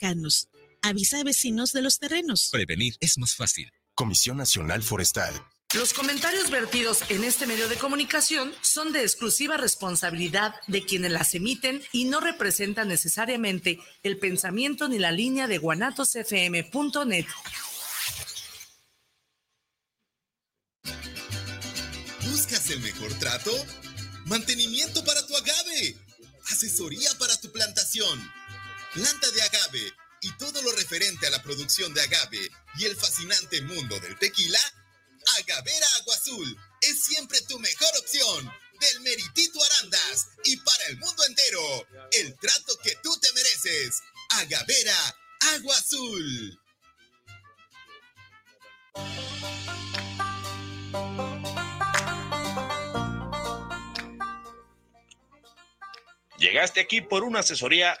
cercanos. Avisa a vecinos de los terrenos. Prevenir es más fácil. Comisión Nacional Forestal. Los comentarios vertidos en este medio de comunicación son de exclusiva responsabilidad de quienes las emiten y no representan necesariamente el pensamiento ni la línea de guanatosfm.net. ¿Buscas el mejor trato? Mantenimiento para tu agave. Asesoría para tu plantación. Planta de agave y todo lo referente a la producción de agave y el fascinante mundo del tequila Agavera Agua Azul es siempre tu mejor opción. Del Meritito Arandas y para el mundo entero. El trato que tú te mereces. Agavera Agua Azul. Llegaste aquí por una asesoría,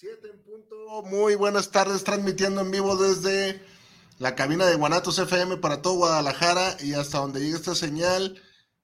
Siete en punto. Muy buenas tardes, transmitiendo en vivo desde la cabina de Guanatos FM para todo Guadalajara y hasta donde llegue esta señal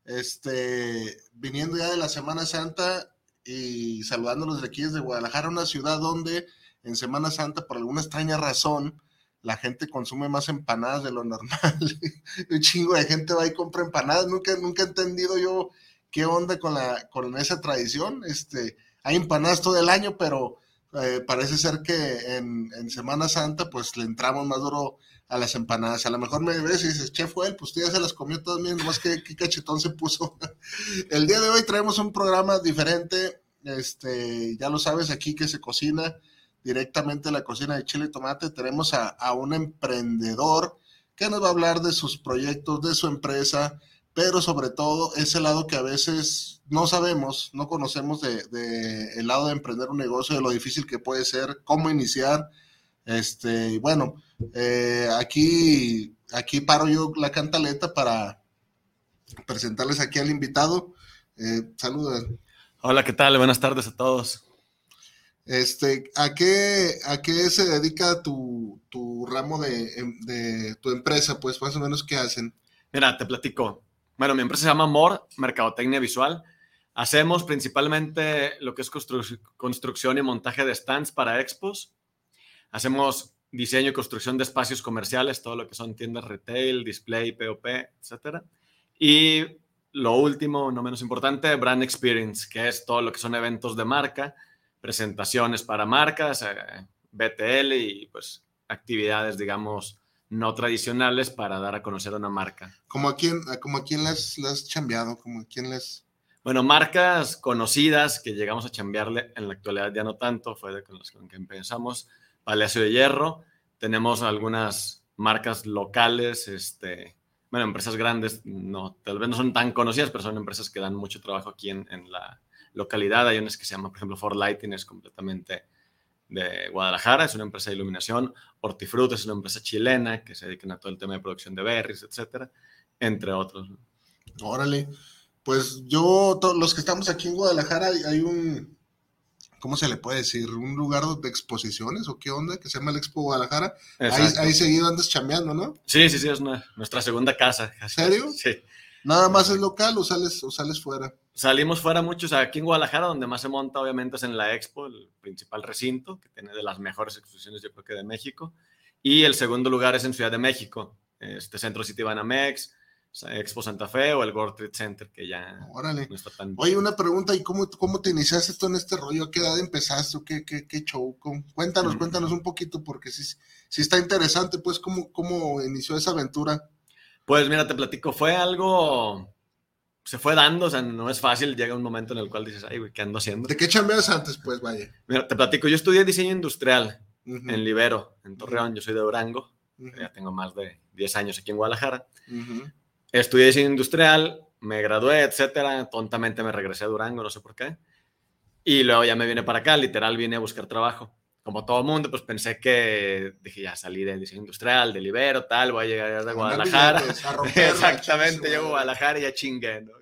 este, viniendo ya de la Semana Santa y saludándolos de aquí desde Guadalajara, una ciudad donde en Semana Santa, por alguna extraña razón, la gente consume más empanadas de lo normal. Un chingo de gente va y compra empanadas. Nunca, nunca he entendido yo qué onda con, la, con esa tradición. Este, hay empanadas todo el año, pero eh, parece ser que en, en, Semana Santa, pues le entramos más duro a las empanadas. A lo mejor me ves y dices, chef, él, pues usted ya se las comió todas bien, nomás que qué cachetón se puso. El día de hoy traemos un programa diferente, este, ya lo sabes, aquí que se cocina directamente la cocina de chile y tomate. Tenemos a, a un emprendedor que nos va a hablar de sus proyectos, de su empresa, pero sobre todo ese lado que a veces no sabemos, no conocemos de, de, el lado de emprender un negocio, de lo difícil que puede ser, cómo iniciar. Este, bueno, eh, aquí, aquí paro yo la cantaleta para presentarles aquí al invitado. Eh, saludos. Hola, ¿qué tal? Buenas tardes a todos. Este, ¿a qué, a qué se dedica tu, tu ramo de, de, tu empresa? Pues más o menos, ¿qué hacen? Mira, te platico. Bueno, mi empresa se llama MOR, Mercadotecnia Visual. Hacemos principalmente lo que es constru construcción y montaje de stands para expos. Hacemos diseño y construcción de espacios comerciales, todo lo que son tiendas retail, display, POP, etc. Y lo último, no menos importante, brand experience, que es todo lo que son eventos de marca, presentaciones para marcas, eh, BTL y pues actividades, digamos, no tradicionales para dar a conocer a una marca. ¿Como a quién, como a quién las, las chambeado? ¿Como a quién les...? Bueno, marcas conocidas que llegamos a chambearle, en la actualidad ya no tanto, fue de con las que empezamos, Palacio de Hierro, tenemos algunas marcas locales, este, bueno, empresas grandes, no, tal vez no son tan conocidas, pero son empresas que dan mucho trabajo aquí en, en la localidad. Hay unas que se llaman, por ejemplo, For Lighting, es completamente de Guadalajara, es una empresa de iluminación. Hortifruit es una empresa chilena que se dedica a todo el tema de producción de berries, etcétera, entre otros. Órale. Pues yo, los que estamos aquí en Guadalajara, hay un, ¿cómo se le puede decir? Un lugar de exposiciones o qué onda, que se llama el Expo Guadalajara. Ahí, ahí, seguido andas chambeando, ¿no? Sí, sí, sí, es una, nuestra segunda casa. ¿En serio? Sí. ¿Nada más es local o sales, o sales fuera? Salimos fuera muchos, aquí en Guadalajara, donde más se monta obviamente es en la Expo, el principal recinto, que tiene de las mejores exposiciones yo creo que de México. Y el segundo lugar es en Ciudad de México, este Centro City Banamex, Expo Santa Fe o el World Trade Center, que ya Órale. no está tan... Oye, una pregunta, ¿y cómo, cómo te iniciaste esto en este rollo? ¿A qué edad empezaste? ¿Qué, qué, qué show? Cuéntanos, mm. cuéntanos un poquito, porque sí, sí está interesante, pues, ¿cómo, cómo inició esa aventura? Pues mira, te platico, fue algo... Se fue dando, o sea, no es fácil, llega un momento en el cual dices, ay, güey, ¿qué ando haciendo? ¿De qué chambeas antes, pues, vaya? Mira, te platico, yo estudié diseño industrial uh -huh. en Libero, en Torreón, uh -huh. yo soy de Durango, uh -huh. ya tengo más de 10 años aquí en Guadalajara estudié diseño industrial, me gradué, etcétera. Tontamente me regresé a Durango, no sé por qué. Y luego ya me vine para acá, literal, vine a buscar trabajo. Como todo mundo, pues pensé que, dije, ya salí del diseño industrial, del Ibero, tal, voy a llegar a Guadalajara. Exactamente, llego a Guadalajara y ya chingué, ¿no?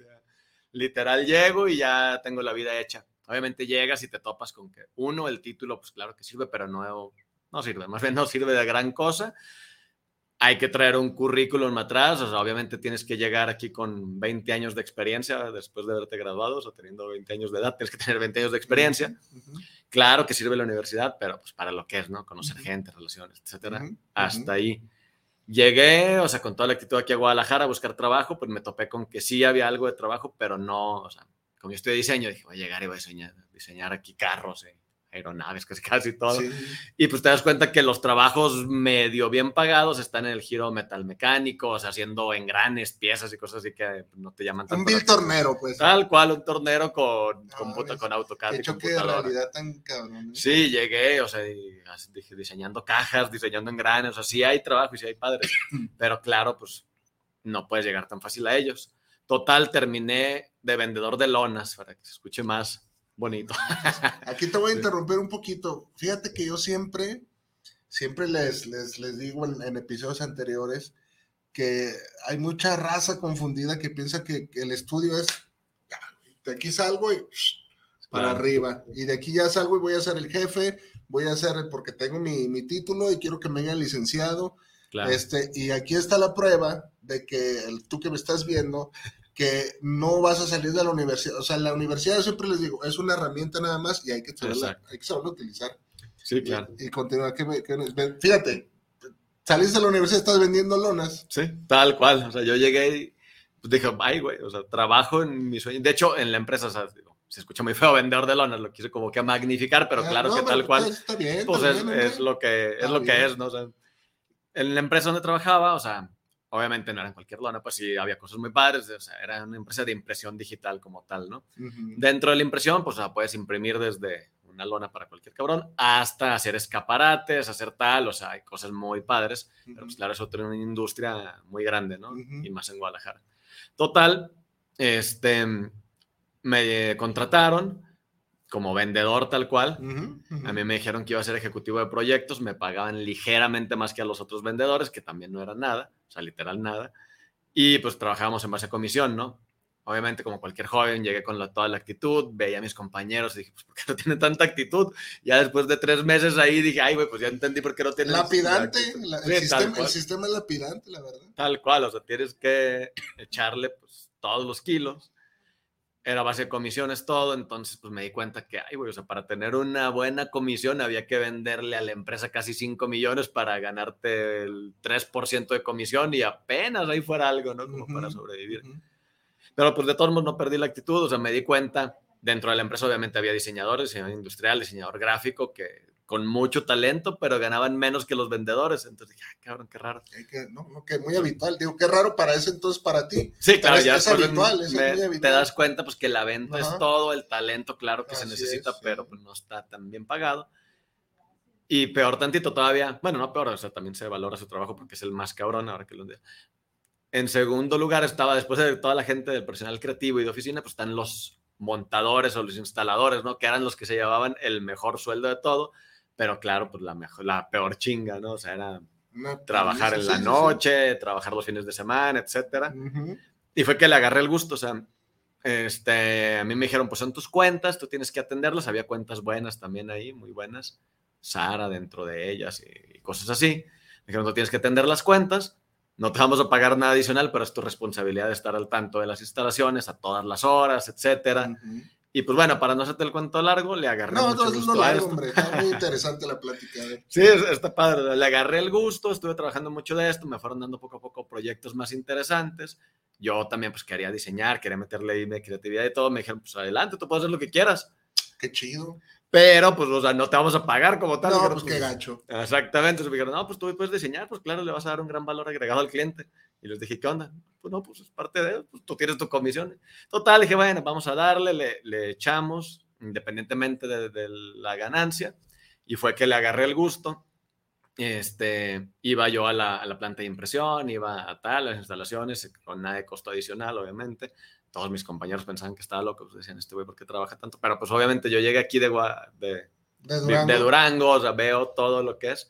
literal llego y ya tengo la vida hecha. Obviamente llegas y te topas con que, uno, el título, pues claro que sirve, pero no, no sirve, más bien no sirve de gran cosa hay que traer un currículum atrás, o sea, obviamente tienes que llegar aquí con 20 años de experiencia después de haberte graduado, o teniendo 20 años de edad, tienes que tener 20 años de experiencia. Claro que sirve la universidad, pero pues para lo que es, ¿no? Conocer gente, relaciones, etcétera. Hasta ahí. Llegué, o sea, con toda la actitud aquí a Guadalajara a buscar trabajo, pues me topé con que sí había algo de trabajo, pero no, o sea, como yo estoy de diseño, dije, voy a llegar y voy a diseñar, diseñar aquí carros, eh aeronaves, casi, casi todo. Y pues te das cuenta que los trabajos medio bien pagados están en el giro metalmecánico, o sea, haciendo engranes, piezas y cosas así que no te llaman tanto. Un vil tornero, pues. Tal cual, un tornero con, con, con AutoCAD. Qué choque de realidad tan cabrón. ¿eh? Sí, llegué, o sea, dije, diseñando cajas, diseñando engranes, o sea, sí hay trabajo y sí hay padres, pero claro, pues no puedes llegar tan fácil a ellos. Total, terminé de vendedor de lonas, para que se escuche más bonito. Aquí te voy a interrumpir un poquito. Fíjate que yo siempre, siempre les, les, digo en, episodios anteriores que hay mucha raza confundida que piensa que, el estudio es, de aquí salgo y para arriba, y de aquí ya salgo y voy a ser el jefe, voy a ser, porque tengo mi, título y quiero que me hagan licenciado. Este, y aquí está la prueba de que tú que me estás viendo, que no vas a salir de la universidad. O sea, la universidad, siempre les digo, es una herramienta nada más y hay que saberla, hay que saberla utilizar. Sí, claro. Y, continuar. Que, fíjate, saliste de la universidad, estás vendiendo lonas. Sí, tal cual. O sea, yo llegué y pues, dije, ay, güey, o sea, trabajo en mi sueño. De hecho, en la empresa, o sea, se escucha muy feo vendedor de lonas, lo quise como que magnificar, pero ah, claro que tal cual. Está bien, pues es, es, lo que, es lo que es, ¿no? O sea, en la empresa donde trabajaba, o sea, Obviamente no era en cualquier lona, pues sí había cosas muy padres, o sea, era una empresa de impresión digital como tal, ¿no? Dentro de la impresión, pues sea, puedes imprimir desde una lona para cualquier cabrón hasta hacer escaparates, hacer tal, o sea, hay cosas muy padres, pero pues claro, es otra una industria muy grande, ¿no? Y más en Guadalajara. Total, este, me contrataron, como vendedor tal cual. A mí me dijeron que iba a ser ejecutivo de proyectos, me pagaban ligeramente más que a los otros vendedores, que también no era nada, sea, literal nada. Y pues trabajábamos en base a comisión, ¿no? Obviamente, como cualquier joven, llegué con toda la actitud, veía a mis compañeros y dije, pues, ¿por qué no tiene tanta actitud? Ya después de tres meses ahí dije, ay, güey, pues ya entendí por qué no tiene... Lapidante, el, sistema, el, sistema, es lapidante, la verdad. Tal cual, o sea, tienes que echarle, pues, todos los kilos era base de comisiones todo, entonces pues me di cuenta que, ay, güey, o sea, para tener una buena comisión había que venderle a la empresa casi 5 millones para ganarte el 3% de comisión y apenas ahí fuera algo, ¿no? Como para sobrevivir. Pero pues de todos modos no perdí la actitud, o sea, me di cuenta, dentro de la empresa obviamente había diseñadores, diseñador industrial, diseñador gráfico, que con mucho talento, pero ganaban menos que los vendedores. Entonces dije, cabrón, qué raro. Que, no, no, que muy habitual. Digo, qué raro para ese entonces para ti. Sí, claro, ya es, habitual, es muy habitual. Te das cuenta, pues que la venta es todo, el talento, claro que se necesita, pero pues, no está tan bien pagado. Y peor tantito todavía, bueno, no peor, o sea, también se valora su trabajo porque es el más cabrón ahora que lo digo. En segundo lugar estaba, después de toda la gente del personal creativo y de oficina, pues están los montadores o los instaladores, ¿no? Que eran los que se llevaban el mejor sueldo de todo pero claro, pues la, mejor, la peor chinga, ¿no? O sea, era trabajar en la noche, trabajar los fines de semana, etcétera. Y fue que le agarré el gusto, o sea, este, a mí me dijeron, pues son tus cuentas, tú tienes que atenderlas, había cuentas buenas también ahí, muy buenas, Sara dentro de ellas y, cosas así. Me dijeron, tú tienes que atender las cuentas, no te vamos a pagar nada adicional, pero es tu responsabilidad de estar al tanto de las instalaciones a todas las horas, etcétera. Y pues bueno, para no hacerte el cuento largo, le agarré no, mucho gusto no, largo, hombre, está muy interesante la plática. Sí, está padre, le agarré el gusto, estuve trabajando mucho de esto, me fueron dando poco a poco proyectos más interesantes. Yo también pues quería diseñar, quería meterle mi creatividad y todo, me dijeron, pues adelante, tú puedes hacer lo que quieras. Qué chido. Pero, pues, o sea, no te vamos a pagar como tal. No, pues, qué gacho. Exactamente. Entonces me dijeron, no, pues tú puedes diseñar, pues claro, le vas a dar un gran valor agregado al cliente. Y les dije, ¿qué onda? Pues no, pues es parte de, pues tú tienes tu comisión. Total, dije, bueno, vamos a darle, le, le echamos, independientemente de, la ganancia. Y fue que le agarré el gusto. Este, iba yo a la, a la planta de impresión, iba a tal, las instalaciones, con nada de costo adicional, obviamente todos mis compañeros pensaban que estaba loco, pues decían, este güey, ¿por qué trabaja tanto? Pero pues obviamente yo llegué aquí de, de, De de- Durango. de Durango, o sea, veo todo lo que es.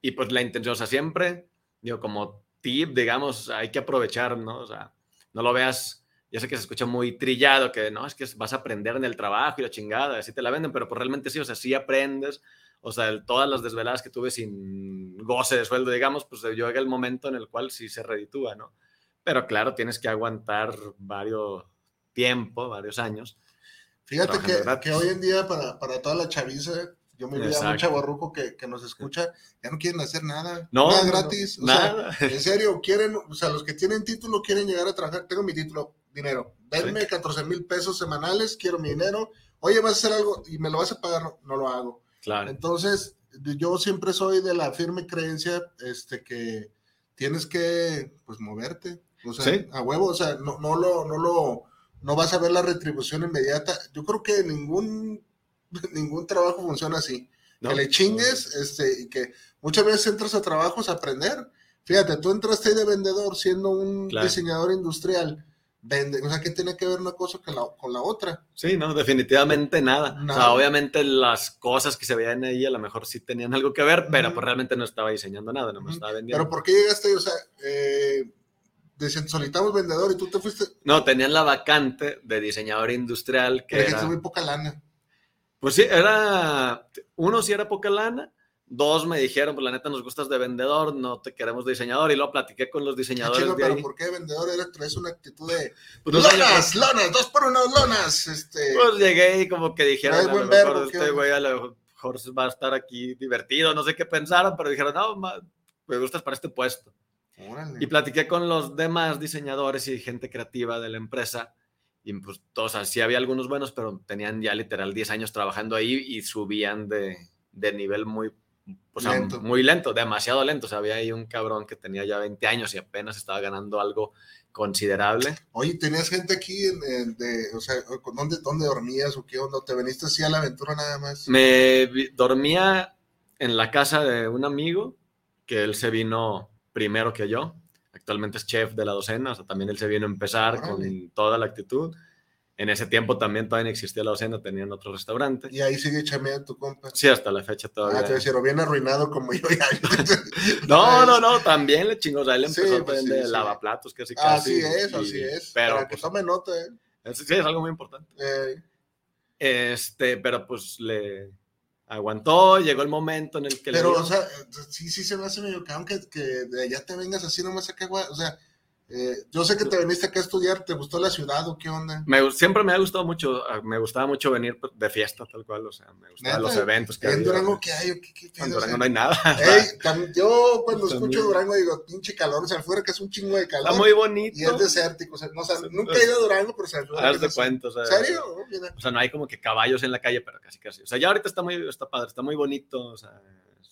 Y pues la intención, o sea, siempre, digo, como tip, digamos, hay que aprovechar, ¿no? O sea, no lo veas, ya sé que se escucha muy trillado, que no, es que vas a aprender en el trabajo y la chingada, así te la venden, pero pues realmente sí, o sea, sí aprendes, o sea, todas las desveladas que tuve sin goce de sueldo, digamos, pues llega el momento en el cual sí se reditúa, ¿no? Pero claro, tienes que aguantar varios tiempo, varios años. Fíjate que hoy en día para, para toda la chaviza, yo me olvidaba un Exacto. chavorruco que, que nos escucha, ya no quieren hacer nada. No, nada no, gratis. o sea, nada. en serio, quieren, o sea, los que tienen título quieren llegar a trabajar. Tengo mi título, dinero. Denme 14 mil pesos semanales, quiero mi dinero. Oye, vas a hacer algo y me lo vas a pagar, no, no lo hago. Claro. Entonces, yo siempre soy de la firme creencia este, que tienes que, pues, moverte. O sea, Sí. a huevo, o sea, no, no lo, no lo, no vas a ver la retribución inmediata. Yo creo que ningún, ningún trabajo funciona así. ¿no? Que le chingues, este, y que muchas veces entras a trabajos a aprender. Fíjate, tú entraste ahí de vendedor siendo un Claro. diseñador industrial. Vende, o sea, ¿qué tiene que ver una cosa con la, con la otra? Sí, no, definitivamente nada. O sea, obviamente las cosas que se veían ahí a lo mejor sí tenían algo que ver, pero pues realmente no estaba diseñando nada, no me estaba vendiendo. Pero ¿por qué llegaste ahí? O sea, eh, decían, solicitamos vendedor y tú te fuiste, No, tenían la vacante de diseñador industrial que pero que era... muy poca lana. Pues sí, era... Uno sí era poca lana, dos me dijeron, pues la neta nos gustas de vendedor, no te queremos de diseñador, y luego platiqué con los Ah, diseñadores chinga, de pero ahí. ¿por qué vendedor? Eres, una actitud de Pues, no lonas, lonas, dos por uno, lonas. Este, pues llegué y como que dijeron, Trae a lo mejor verbo, ¿qué este güey a lo mejor va a estar aquí divertido, no sé qué pensaron, pero dijeron, no, ma- me gustas para este puesto. órale. Y platiqué con los demás diseñadores y gente creativa de la empresa. Y pues todos, así había algunos buenos, pero tenían ya literal 10 años trabajando ahí y subían de, de nivel muy, o sea, Lento. muy lento, demasiado lento. O sea, había ahí un cabrón que tenía ya 20 años y apenas estaba ganando algo considerable. Oye, ¿tenías gente aquí en, en- de, o sea, ¿con ¿dónde, dónde dormías o qué onda? ¿Te veniste así a la aventura nada más? Me vi- dormía en la casa de un amigo, que él se vino primero que yo. Actualmente es chef de la docena, o sea, también él se vino a empezar Órale. con toda la actitud. En ese tiempo también todavía no existía la docena, tenían otro restaurante. Y ahí sigue chameando tu compa. Sí, hasta la fecha Ah, todavía. te decía, bien arruinado como yo ya. no, no, no, también le chingó. O sea, él Sí, empezó pues a sí, vender sí. lavaplatos, casi casi. Así es, y- así es. Pero, que pues, tome nota, ¿eh? es- sí, es algo muy importante. Eh, Este, pero pues le aguantó, llegó el momento en el que le Pero, o sea, sí, sí se me hace medio cabrón que, que de allá te vengas así nomás acá, güey. O sea, eh, yo sé que te viniste acá a estudiar, ¿te gustó la ciudad o qué onda? Me siempre me ha gustado mucho, ah, me gustaba mucho venir pues, de fiesta, tal cual, o sea, me gustaban los eventos que ¿En. Durango qué hay? ¿Qué, qué pedo? En O Durango sea, no hay nada. ey, yo cuando También. escucho Durango digo, pinche calor, o sea, afuera que es un chingo de calor. Está muy y bonito. es desértico, o sea, no, o sea, nunca he ido a Durango, pero o sea, Haz de cuenta, o sea, ¿En serio? Oh, mira. O sea, no hay como que caballos en la calle, pero casi casi. O sea, ya ahorita está muy, está padre, está muy bonito, o sea,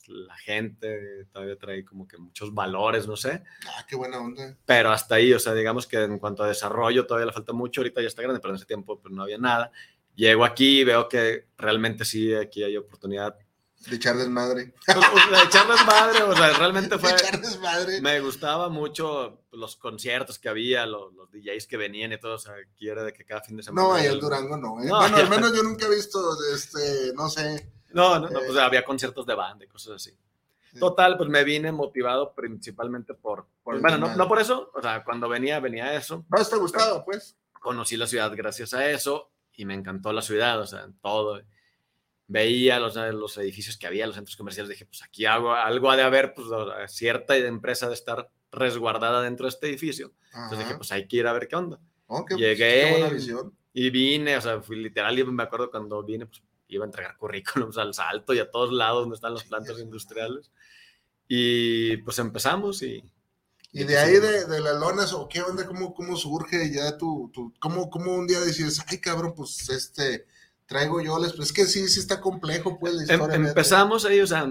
la gente todavía trae como que muchos valores, no sé. Ah, qué buena onda. Pero hasta ahí, o sea, digamos que en cuanto a desarrollo todavía le falta mucho, ahorita ya está grande, pero en ese tiempo pues no había nada. Llego aquí y veo que realmente sí, aquí hay oportunidad De echar desmadre. pues, pues, de echarles madre, o sea, realmente fue... De echar desmadre. Me gustaba mucho los conciertos que había, los, los DJs que venían y todo, o sea, aquí era de que cada fin de semana... No, en el- Durango no. ¿eh? No, bueno, al menos yo nunca he visto, este, no sé. No, no, no, Eh. pues había conciertos de banda y cosas así. Sí. Total, pues me vine motivado principalmente por, Por bueno, no, no por eso, o sea, cuando venía, venía eso, No, está gustado, pues. conocí la ciudad gracias a eso y me encantó la ciudad, o sea, todo. Veía los, los edificios que había, los centros comerciales, dije, pues aquí algo, algo ha de haber, pues cierta empresa de estar resguardada dentro de este edificio. Entonces dije, Ajá. pues hay que ir a ver qué onda. Oh, qué- llegué. Qué buena visión. Y vine, o sea, fui literal, y me acuerdo cuando vine, pues iba a entregar currículums al salto y a todos lados donde están las plantas industriales. Y pues empezamos y... Y de ahí de, de las lonas, o qué onda, cómo, cómo surge ya tu, tu cómo, cómo un día decides, ay cabrón, pues este, traigo yo les, pues es que sí, sí está complejo, pues la Em- historia. neta. empezamos ahí, o sea,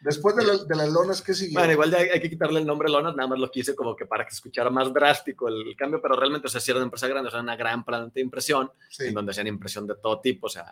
Después de, la- de las lonas, ¿qué siguió? igual ya hay, hay que quitarle el nombre Lonas, nada más lo quise como que para que se escuchara más drástico el, el cambio, pero realmente, o sea, sí era una empresa grande, o sea, una gran planta de impresión, sí. en donde hacían impresión de todo tipo, o sea,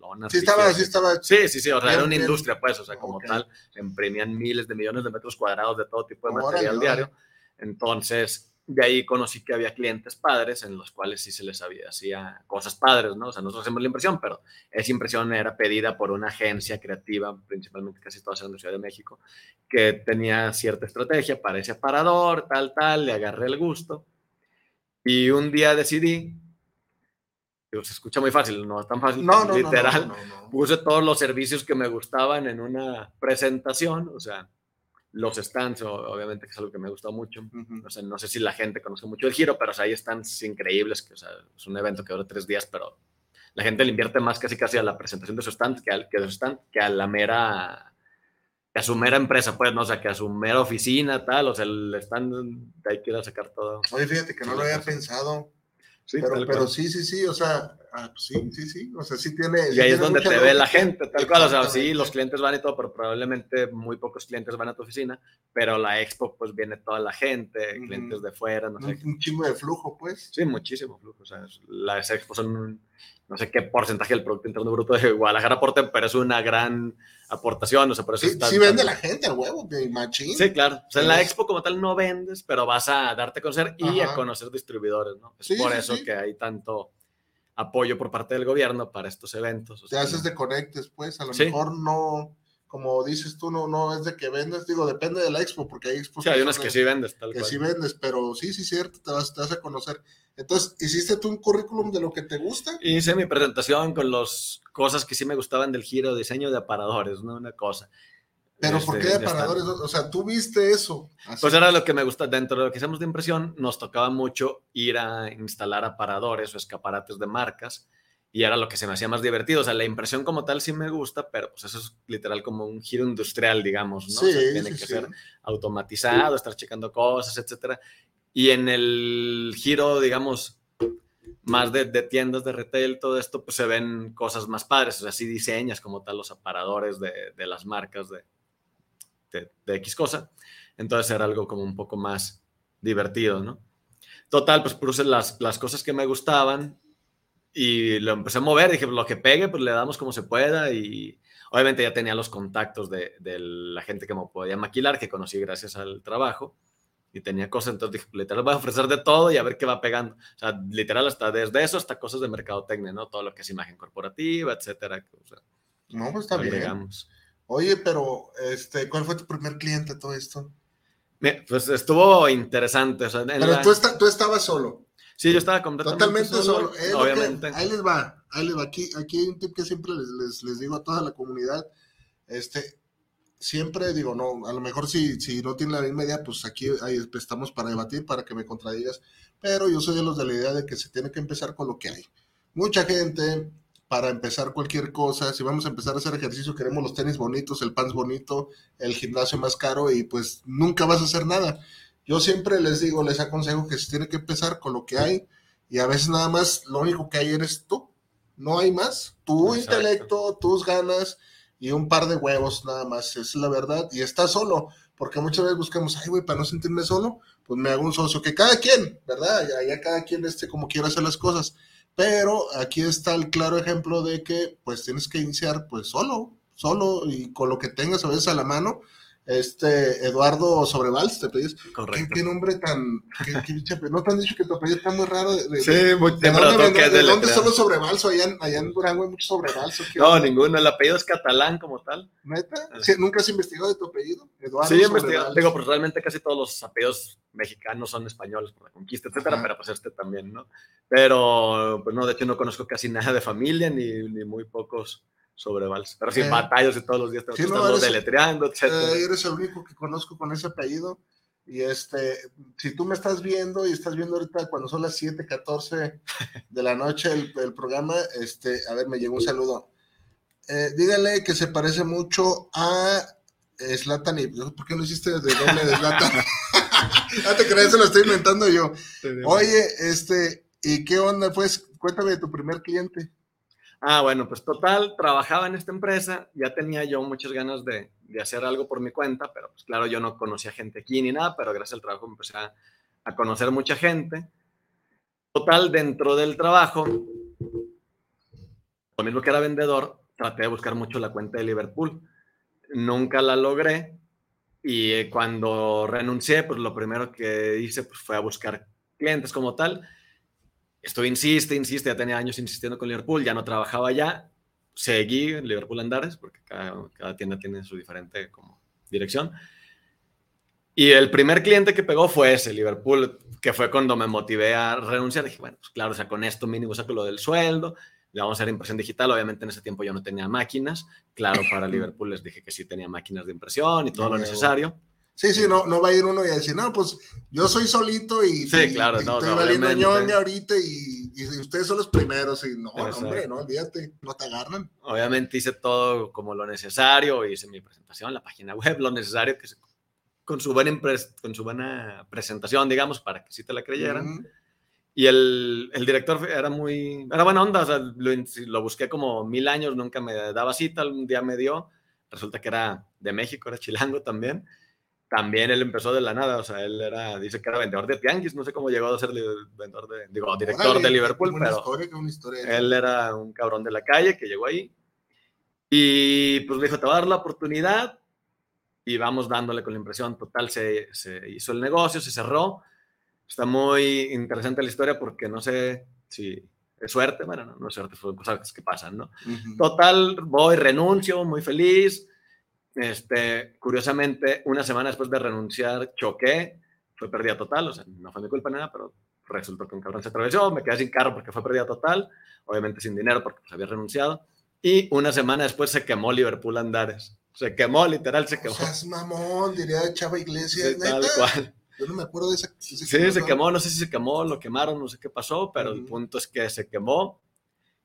lonas. sí estaba, sí estaba. Sí, sí, sí, o sea, Bien, era una bien. industria, pues, o sea, como Ok. tal, imprimían miles de millones de metros cuadrados de todo tipo de Órale, material diario. Entonces, de ahí conocí que había clientes padres en los cuales sí se les había, hacía cosas padres, ¿no? O sea, nosotros hacemos la impresión, pero esa impresión era pedida por una agencia creativa, principalmente casi todas en la Ciudad de México, que tenía cierta estrategia para ese aparador, tal, tal, le agarré el gusto. Y un día decidí, se escucha muy fácil, no es tan fácil, No, no, literal, no. puse todos los servicios que me gustaban en una presentación, o sea, los stands, obviamente que es algo que me gusta mucho. Ujú. O sea, no sé si la gente conoce mucho el giro, pero o sea, hay stands increíbles, que o sea, es un evento que dura tres días, pero la gente le invierte más casi casi a la presentación de su stand que, al, que de su stand que a la mera que a su mera empresa, pues, no o sea, que a su mera oficina, tal, o sea, el stand de ahí quiere sacar todo. Oye, fíjate que no lo había pensado. Sí, pero, tal pero cual. sí, sí, sí, o sea, ah, pues sí, sí, sí, o sea, sí tiene. sí Y ahí es donde te ve la gente, tal cual. O sea, sí, los clientes van y todo, pero probablemente muy pocos clientes van a tu oficina, pero la expo, pues viene toda la gente, Ujú. clientes de fuera, no sé. Un, chingo de flujo, pues. Sí, muchísimo flujo. O sea, las expos son, no sé qué porcentaje del Producto Interno Bruto de Guadalajara aporten, pero es una gran aportación. O sea, por eso Sí, está sí vende la gente al huevo, machín. Sí, claro. O sea, en la expo como tal no vendes, pero vas a darte a conocer y Ajá. a conocer distribuidores, ¿no? Es Sí, por sí, eso que hay tanto apoyo por parte del gobierno para estos eventos. o Te sea, haces no- de conectes, pues, a lo mejor no, como dices tú, no, no es de que vendes, digo, depende de la expo, porque hay expos Sí, hay unas de- que sí vendes, tal que cual. sí vendes, pero sí, sí, cierto, te vas, te vas a conocer. Entonces, ¿hiciste tú un currículum de lo que te gusta? Hice mi presentación con las cosas que sí me gustaban del giro, diseño de aparadores, ¿no? Una cosa. Pero Este, ¿por qué de de aparadores? O sea, tú viste eso. Así. Pues era lo que me gusta. Dentro de lo que hacemos de impresión, nos tocaba mucho ir a instalar aparadores o escaparates de marcas y era lo que se me hacía más divertido. O sea, la impresión como tal sí me gusta, pero pues eso es literal como un giro industrial, digamos, ¿no? O Sí, sea, tiene sí, que sí. ser automatizado, estar checando cosas, etcétera. Y en el giro, digamos, más de, de tiendas de retail, todo esto, pues se ven cosas más padres. O sea, sí diseñas como tal los aparadores de, de las marcas de, de, de X cosa. Entonces era algo como un poco más divertido, ¿no? Total, pues puse las, las cosas que me gustaban y lo empecé a mover. Dije, lo que pegue, pues le damos como se pueda. Y obviamente ya tenía los contactos de, de la gente que me podía maquilar, que conocí gracias al trabajo. Y tenía cosas, entonces dije, literal, voy a ofrecer de todo y a ver qué va pegando. O sea, literal, hasta desde eso hasta cosas de mercadotecnia, ¿no? Todo lo que es imagen corporativa, etcétera. O sea, No, pues está bien. agregamos. Oye, pero, este, ¿cuál fue tu primer cliente todo esto? Pues estuvo interesante. o sea, Pero la- tú, esta- tú estabas solo. Sí, yo estaba completamente Totalmente solo. Es lo que- obviamente. ahí les va, ahí les va. Aquí, aquí hay un tip que siempre les, les, les digo a toda la comunidad. Este, siempre digo, no, a lo mejor si, si no tiene la misma idea, pues aquí ahí estamos para debatir, para que me contradigas. Pero yo soy de los de la idea de que se tiene que empezar con lo que hay. Mucha gente, para empezar cualquier cosa, si vamos a empezar a hacer ejercicio, queremos los tenis bonitos, el pants bonito, el gimnasio más caro y pues nunca vas a hacer nada. Yo siempre les digo, les aconsejo que se tiene que empezar con lo que hay y a veces nada más lo único que hay eres tú. No hay más. Tu Exacto. intelecto, tus ganas y un par de huevos nada más. Es la verdad. Y estás solo. Porque muchas veces buscamos, ay, güey, para no sentirme solo, pues me hago un socio. Que cada quien, ¿verdad? Ya, ya cada quien este como quiera hacer las cosas. Pero aquí está el claro ejemplo de que pues tienes que iniciar pues solo, solo y con lo que tengas a veces a la mano. Este, Eduardo Sobrevals, te pedís. ¿Qué, Correcto. qué nombre tan. qué- qué? ¿No te han dicho que tu apellido está muy raro? De, de- Sí, muy ¿De pero dónde, que de dónde son los sobrevalsos? Allá en, allá en Durango hay muchos sobrevalsos. ¿qué No, ninguno. El apellido es catalán como tal. ¿Neta? Sí, ¿Nunca has investigado de tu apellido? Eduardo Sí, he investigado. Sobrevals. Digo, pues realmente casi todos los apellidos mexicanos son españoles por la conquista, etcétera, Ajá. pero pues este también, ¿no? Pero, pues no, de hecho no conozco casi nada de familia ni, ni muy pocos sobrevals. Pero sí, Eh. batallas y todos los días tengo Sí, que no, deletreando, etcétera. Eh, eres el único que conozco con ese apellido. Y este, si tú me estás viendo y estás viendo ahorita cuando son las 7:14 de la noche el, el programa, este, a ver, me llegó un saludo. Eh, dígale que se parece mucho a Slatan y ¿por qué no hiciste de doble de Slatan? ah, te crees, se lo estoy inventando yo. Oye, este, ¿y qué onda? Pues cuéntame de tu primer cliente. Ah, bueno, pues total, trabajaba en esta empresa, ya tenía yo muchas ganas de, de hacer algo por mi cuenta, pero pues claro, yo no conocía gente aquí ni nada, pero gracias al trabajo empecé a, a conocer mucha gente. Total, dentro del trabajo, lo mismo que era vendedor, traté de buscar mucho la cuenta de Liverpool. Nunca la logré, Y eh, cuando renuncié, pues lo primero que hice pues, fue a buscar clientes como tal. Estuve, insiste, insiste, ya tenía años insistiendo con Liverpool, ya no trabajaba allá. Seguí en Liverpool Andares, porque cada, cada tienda tiene su diferente como dirección. Y el primer cliente que pegó fue ese, Liverpool, que fue cuando me motivé a renunciar. Dije, bueno, pues claro, o sea, con esto mínimo saco lo del sueldo, le vamos a hacer impresión digital. Obviamente en ese tiempo yo no tenía máquinas. Claro, para Liverpool les dije que sí tenía máquinas de impresión y todo lo necesario. Sí, sí, no, no va a ir uno y a decir, no, pues yo soy solito y, sí, claro, y no, estoy no, valiendo ñoña ahorita y, y ustedes son los primeros. Y no, hombre, no, olvídate, no te agarran. Obviamente hice todo como lo necesario, hice mi presentación, la página web, lo necesario que se- con su buena con su buena presentación, digamos, para que sí te la creyeran. Ujú. Y el, el director era muy, era buena onda, o sea, lo, lo busqué como mil años, nunca me daba cita, un día me dio, resulta que era de México, era chilango también. También él empezó de la nada, o sea, él era, dice que era vendedor de tianguis, no sé cómo llegó a ser vendedor de, digo, director Órale, de Liverpool, pero historia, historia. él era un cabrón de la calle que llegó ahí. Y pues me dijo, te voy a dar la oportunidad. Y vamos dándole con la impresión. Total, se, se hizo el negocio, se cerró. Está muy interesante la historia porque no sé si es suerte. Bueno, no, no es suerte, son cosas que pasan, ¿no? Ujú. Total, voy, renuncio, muy feliz. Este, curiosamente, una semana después de renunciar, choqué. Fue pérdida total, o sea, no fue mi culpa nada, pero resultó que un cabrón se atravesó. Me quedé sin carro porque fue pérdida total. Obviamente sin dinero porque pues, había renunciado. Y una semana después se quemó Liverpool Andares. Se quemó, literal, se O quemó. sea, es mamón, diría Chava Iglesias. Sí, tal cual. Yo no me acuerdo de esa. de Sí, se quemó, no sé si se quemó, lo quemaron, no sé qué pasó, pero el Ujú. punto es que se quemó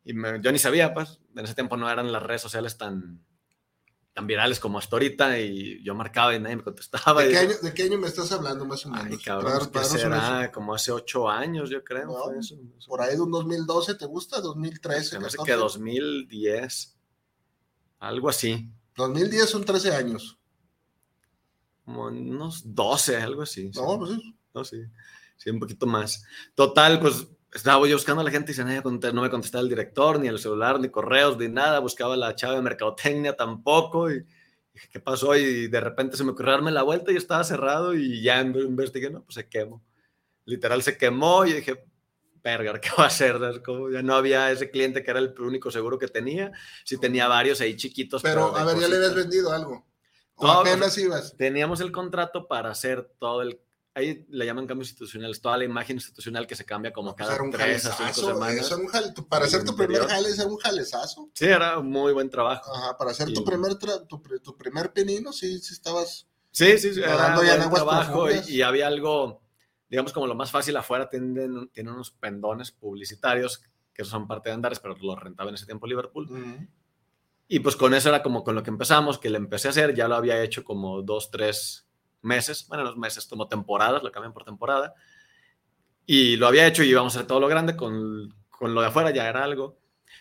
y me- yo ni sabía, pues, en ese tiempo no eran las redes sociales tan, tan virales como hasta ahorita y yo marcaba y nadie me contestaba. ¿De qué, año, ¿De qué año me estás hablando más o menos? Ay, cabrón, Para- pues, ¿qué para será? Como hace ocho años, yo creo. No, fue eso, eso. Por ahí de un 2012, ¿te gusta? 2013, Se me hace 14. que 2010, algo así, 2010 son 13 años. como unos 12, algo así. sí. No, pues sí. No, sí, sí, un poquito más. Total, pues estaba yo buscando a la gente y se nadie no me contestaba el director, ni el celular, ni correos, ni nada. Buscaba a la chava de mercadotecnia tampoco. Y dije, ¿qué pasó? Y de repente se me ocurrió darme la vuelta y estaba cerrado y ya inve- investigué, no, pues se quemó. Literal se quemó y dije, verga, ¿qué va a hacer? Ya no había ese cliente que era el único seguro que tenía. Sí tenía varios ahí chiquitos. Pero, de a ver, ya le habías vendido algo. O No, apenas ibas. Teníamos el contrato para hacer todo el. Ahí le llaman cambios institucionales, toda la imagen institucional que se cambia como Pues cada era un tres a cinco semanas. eso era un jale- tu- para hacer tu primer Interior. jale, era un jalezazo. Sí, era un muy buen trabajo. Ajá, para hacer tu Y- primer, tra- tu, tu primer penino, sí, sí estabas. Sí, sí, sí, era en buen trabajo y, y había algo, digamos, como lo más fácil afuera, tienen, tienen unos pendones publicitarios que son parte de Andares, pero los rentaba en ese tiempo Liverpool. Y pues con eso era como con lo que empezamos, que le empecé a hacer, ya lo había hecho como dos, tres meses, bueno, los meses como temporadas, lo cambian por temporada. Y lo había hecho y íbamos a hacer todo lo grande, con, con lo de afuera ya era algo.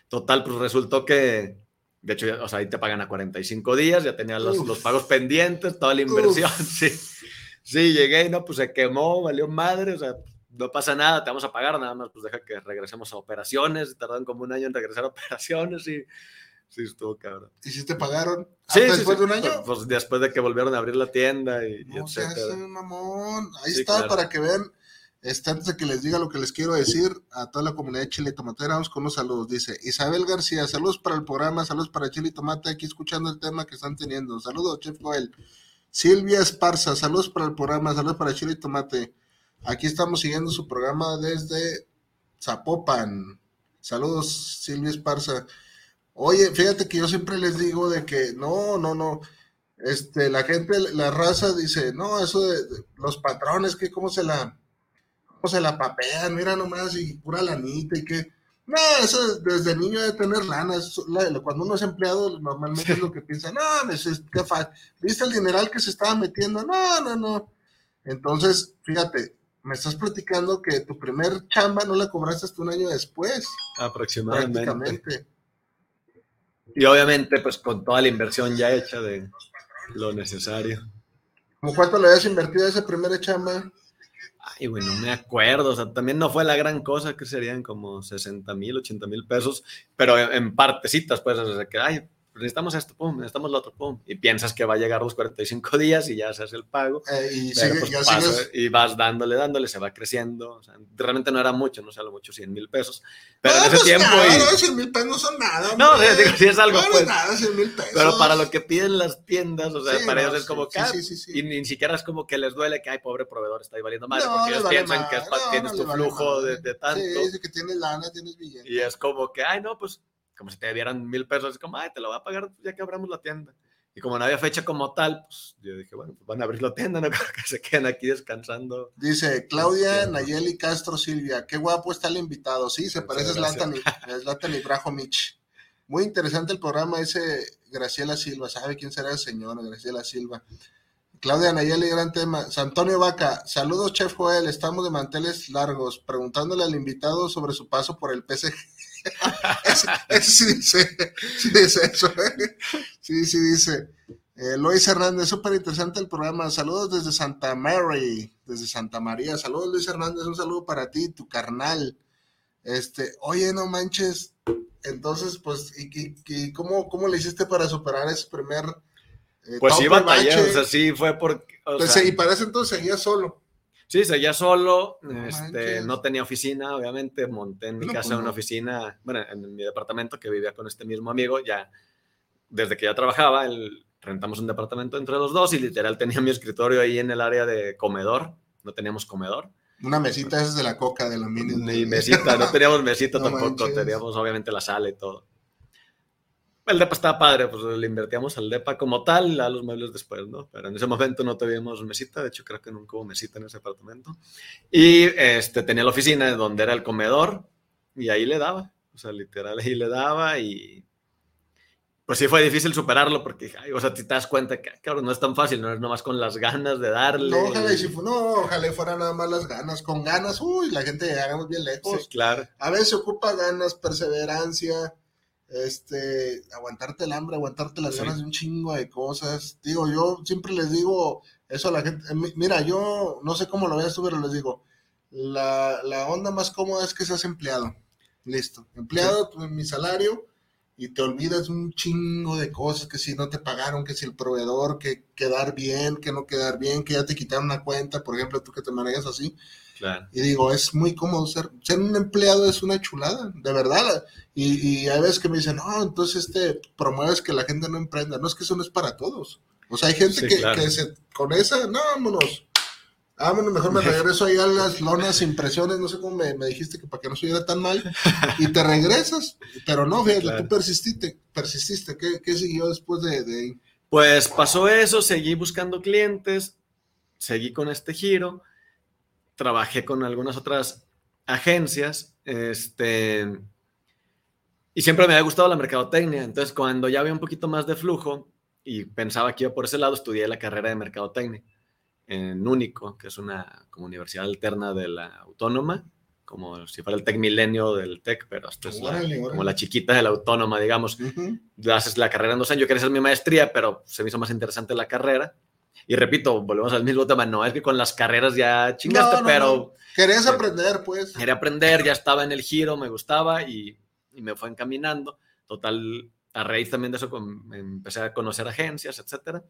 Total, pues resultó que, de hecho, ya- o sea, ahí te pagan a 45 días, ya tenía los, Uf. los pagos pendientes, toda la inversión, sí. Sí, llegué y no, pues se quemó, valió madre, o sea, no pasa nada, te vamos a pagar, nada más, pues deja que regresemos a operaciones, tardan como un año en regresar a operaciones y sí, estuvo cabrón. ¿Y si te pagaron? Sí, ¿Hasta sí, después sí, de un año? Pues, pues, después de que volvieron a abrir la tienda y, y No seas etcétera. un mamón. Ahí Sí, está, claro. para que vean. Este, antes de que les diga lo que les quiero decir a toda la comunidad de Chile y Tomatera, vamos con unos saludos. Dice Isabel García, saludos para el programa, saludos para Chile y Tomate, aquí escuchando el tema que están teniendo. Saludos, Chef Joel. Silvia Esparza, saludos para el programa, saludos para Chile y Tomate. Aquí estamos siguiendo su programa desde Zapopan. Saludos, Silvia Esparza. Oye, fíjate que yo siempre les digo de que no, no, no. Este, la gente, la raza dice, no, eso de, de los patrones, que cómo se la, cómo se la papean, mira nomás, y pura lanita y que. No, eso desde niño de tener lana. eso, la- cuando uno es empleado, normalmente es lo que piensa, no, es- qué ¿viste el dineral que se estaba metiendo? No, no, no. Entonces, fíjate, me estás platicando que tu primer chamba no la cobraste hasta un año después, Aproximadamente. prácticamente. Y obviamente, pues con toda la inversión ya hecha de lo necesario. ¿Cómo cuánto le habías invertido a esa primera chamba? Ay, güey, no me acuerdo. O sea, también no fue la gran cosa, que serían como 60 mil, 80 mil pesos, pero en, en partecitas, pues, o sea, que, ay, necesitamos esto, pum, necesitamos lo otro, pum. Y piensas que va a llegar los 45 días y ya se hace el pago. Eh, y, Pero, sigue- pues, ya pasa, sigues- y vas dándole, dándole, se va creciendo. O sea, realmente no era mucho, no sé, a lo mucho 100 mil pesos. Pero Ah, en ese no es tiempo. nada, y- no, 100 mil pesos no son nada. No, hombre. digo, sí es algo, No, no pues. es nada, 100 mil pesos. Pero para lo que piden las tiendas, o sea, Sí, para no, ellos es como que. ah, sí, sí, sí. Y ni siquiera es como que les duele que, ay, pobre proveedor, está ahí valiendo mal. No, porque ellos vale piensan madre, que es no, tienes no tu le vale flujo de, madre. de tanto. Sí, dice que tienes lana, tienes billete. Y es como que, ay, no, pues, como si te dieran mil pesos, es como, ay, te lo va a pagar ya que abramos la tienda. Y como no había fecha como tal, pues yo dije, bueno, pues van a abrir la tienda, no creo que se queden aquí descansando. Dice Claudia Sí. Nayeli Castro Silvia, qué guapo está el invitado. Sí, se Muchas parece a Zlatan, Zlatan Ibrahimovic. Muy interesante el programa, dice Graciela Silva. ¿Sabe quién será el señor? Graciela Silva. Claudia Nayeli, gran tema. Antonio Vaca, saludos, Chef Joel. Estamos de manteles largos, preguntándole al invitado sobre su paso por el PSG. Ese, ese sí dice, sí dice eso. ¿eh? Sí, sí dice. Eh, Luis Hernández, súper interesante el programa. Saludos desde Santa Mary, desde Santa María. Saludos, Luis Hernández. Un saludo para ti, tu carnal. Este, oye, no manches. Entonces, pues, ¿y, y- y cómo, cómo le hiciste para superar ese primer eh, Pues sí, batallé, o sea, sí fue porque. o Pues, sea, y para ese entonces seguía solo. Sí, seguía solo, No este, no tenía oficina, obviamente, monté en mi No, casa pues una oficina, bueno, en mi departamento que vivía con este mismo amigo, ya desde que ya trabajaba, él- rentamos un departamento entre los dos y literal tenía mi escritorio ahí en el área de comedor, no teníamos comedor, Una mesita esa es de la coca de aluminio. ni mesita, no teníamos mesita No tampoco, manches. teníamos obviamente la sala y todo. El depa estaba padre, pues le invertíamos al depa como tal, a los muebles después, ¿no? Pero en ese momento no teníamos mesita, de hecho creo que nunca hubo mesita en ese apartamento. Y este, tenía la oficina donde era el comedor y ahí le daba, o sea, literal ahí le daba y pues sí fue difícil superarlo porque, ay, o sea, te das cuenta que, cabrón, no es tan fácil, no es nomás con las ganas de darle. No, ojalá, y si fu- no, ojalá fuera nada más las ganas. Con ganas, uy, la gente llegamos bien lejos. Sí, claro. A veces ocupa ganas, perseverancia, este, aguantarte el hambre, aguantarte las Sí. ganas de un chingo de cosas. Digo, yo siempre les digo eso a la gente. eh, mi- Mira, yo no sé cómo lo veas tú, pero les digo, la, la onda más cómoda es que seas empleado. Listo. Empleado, tu- mi salario, y te olvidas un chingo de cosas, que si no te pagaron, que si el proveedor, que quedar bien, que no quedar bien, que ya te quitaron una cuenta, por ejemplo, tú que te manejas así. Claro. Y digo, es muy cómodo ser, ser un empleado es una chulada, de verdad. Y, y hay veces que me dicen, no, entonces este promueves que la gente no emprenda. No es que eso no es para todos. O sea, hay gente Sí, que, claro. que se, con esa, no, vámonos. Vámonos, mejor me regreso ahí a las lonas impresiones, no sé cómo me, me dijiste que para que no se viera tan mal, y te regresas. Pero no, fíjate, Claro. tú persististe, persististe. ¿Qué, qué siguió después de, de ahí? Pues pasó eso, seguí buscando clientes, seguí con este giro, trabajé con algunas otras agencias, este, y siempre me había gustado la mercadotecnia. Entonces, cuando ya había un poquito más de flujo y pensaba que iba por ese lado, estudié la carrera de mercadotecnia en Único, que es una como universidad alterna de la autónoma, como si fuera el Tec Milenio del Tec, pero esto es la- como la chiquita de la autónoma, digamos haces la carrera en dos años. Yo quería hacer mi maestría, pero se me hizo más interesante la carrera. Y repito, volvemos al mismo tema. No es que con las carreras ya chingaste, No, no, pero no. Pero- aprender, pues. quería aprender, ya estaba en el giro, me gustaba y, y me fue encaminando. Total, a raíz también de eso com- empecé a conocer agencias, etcétera.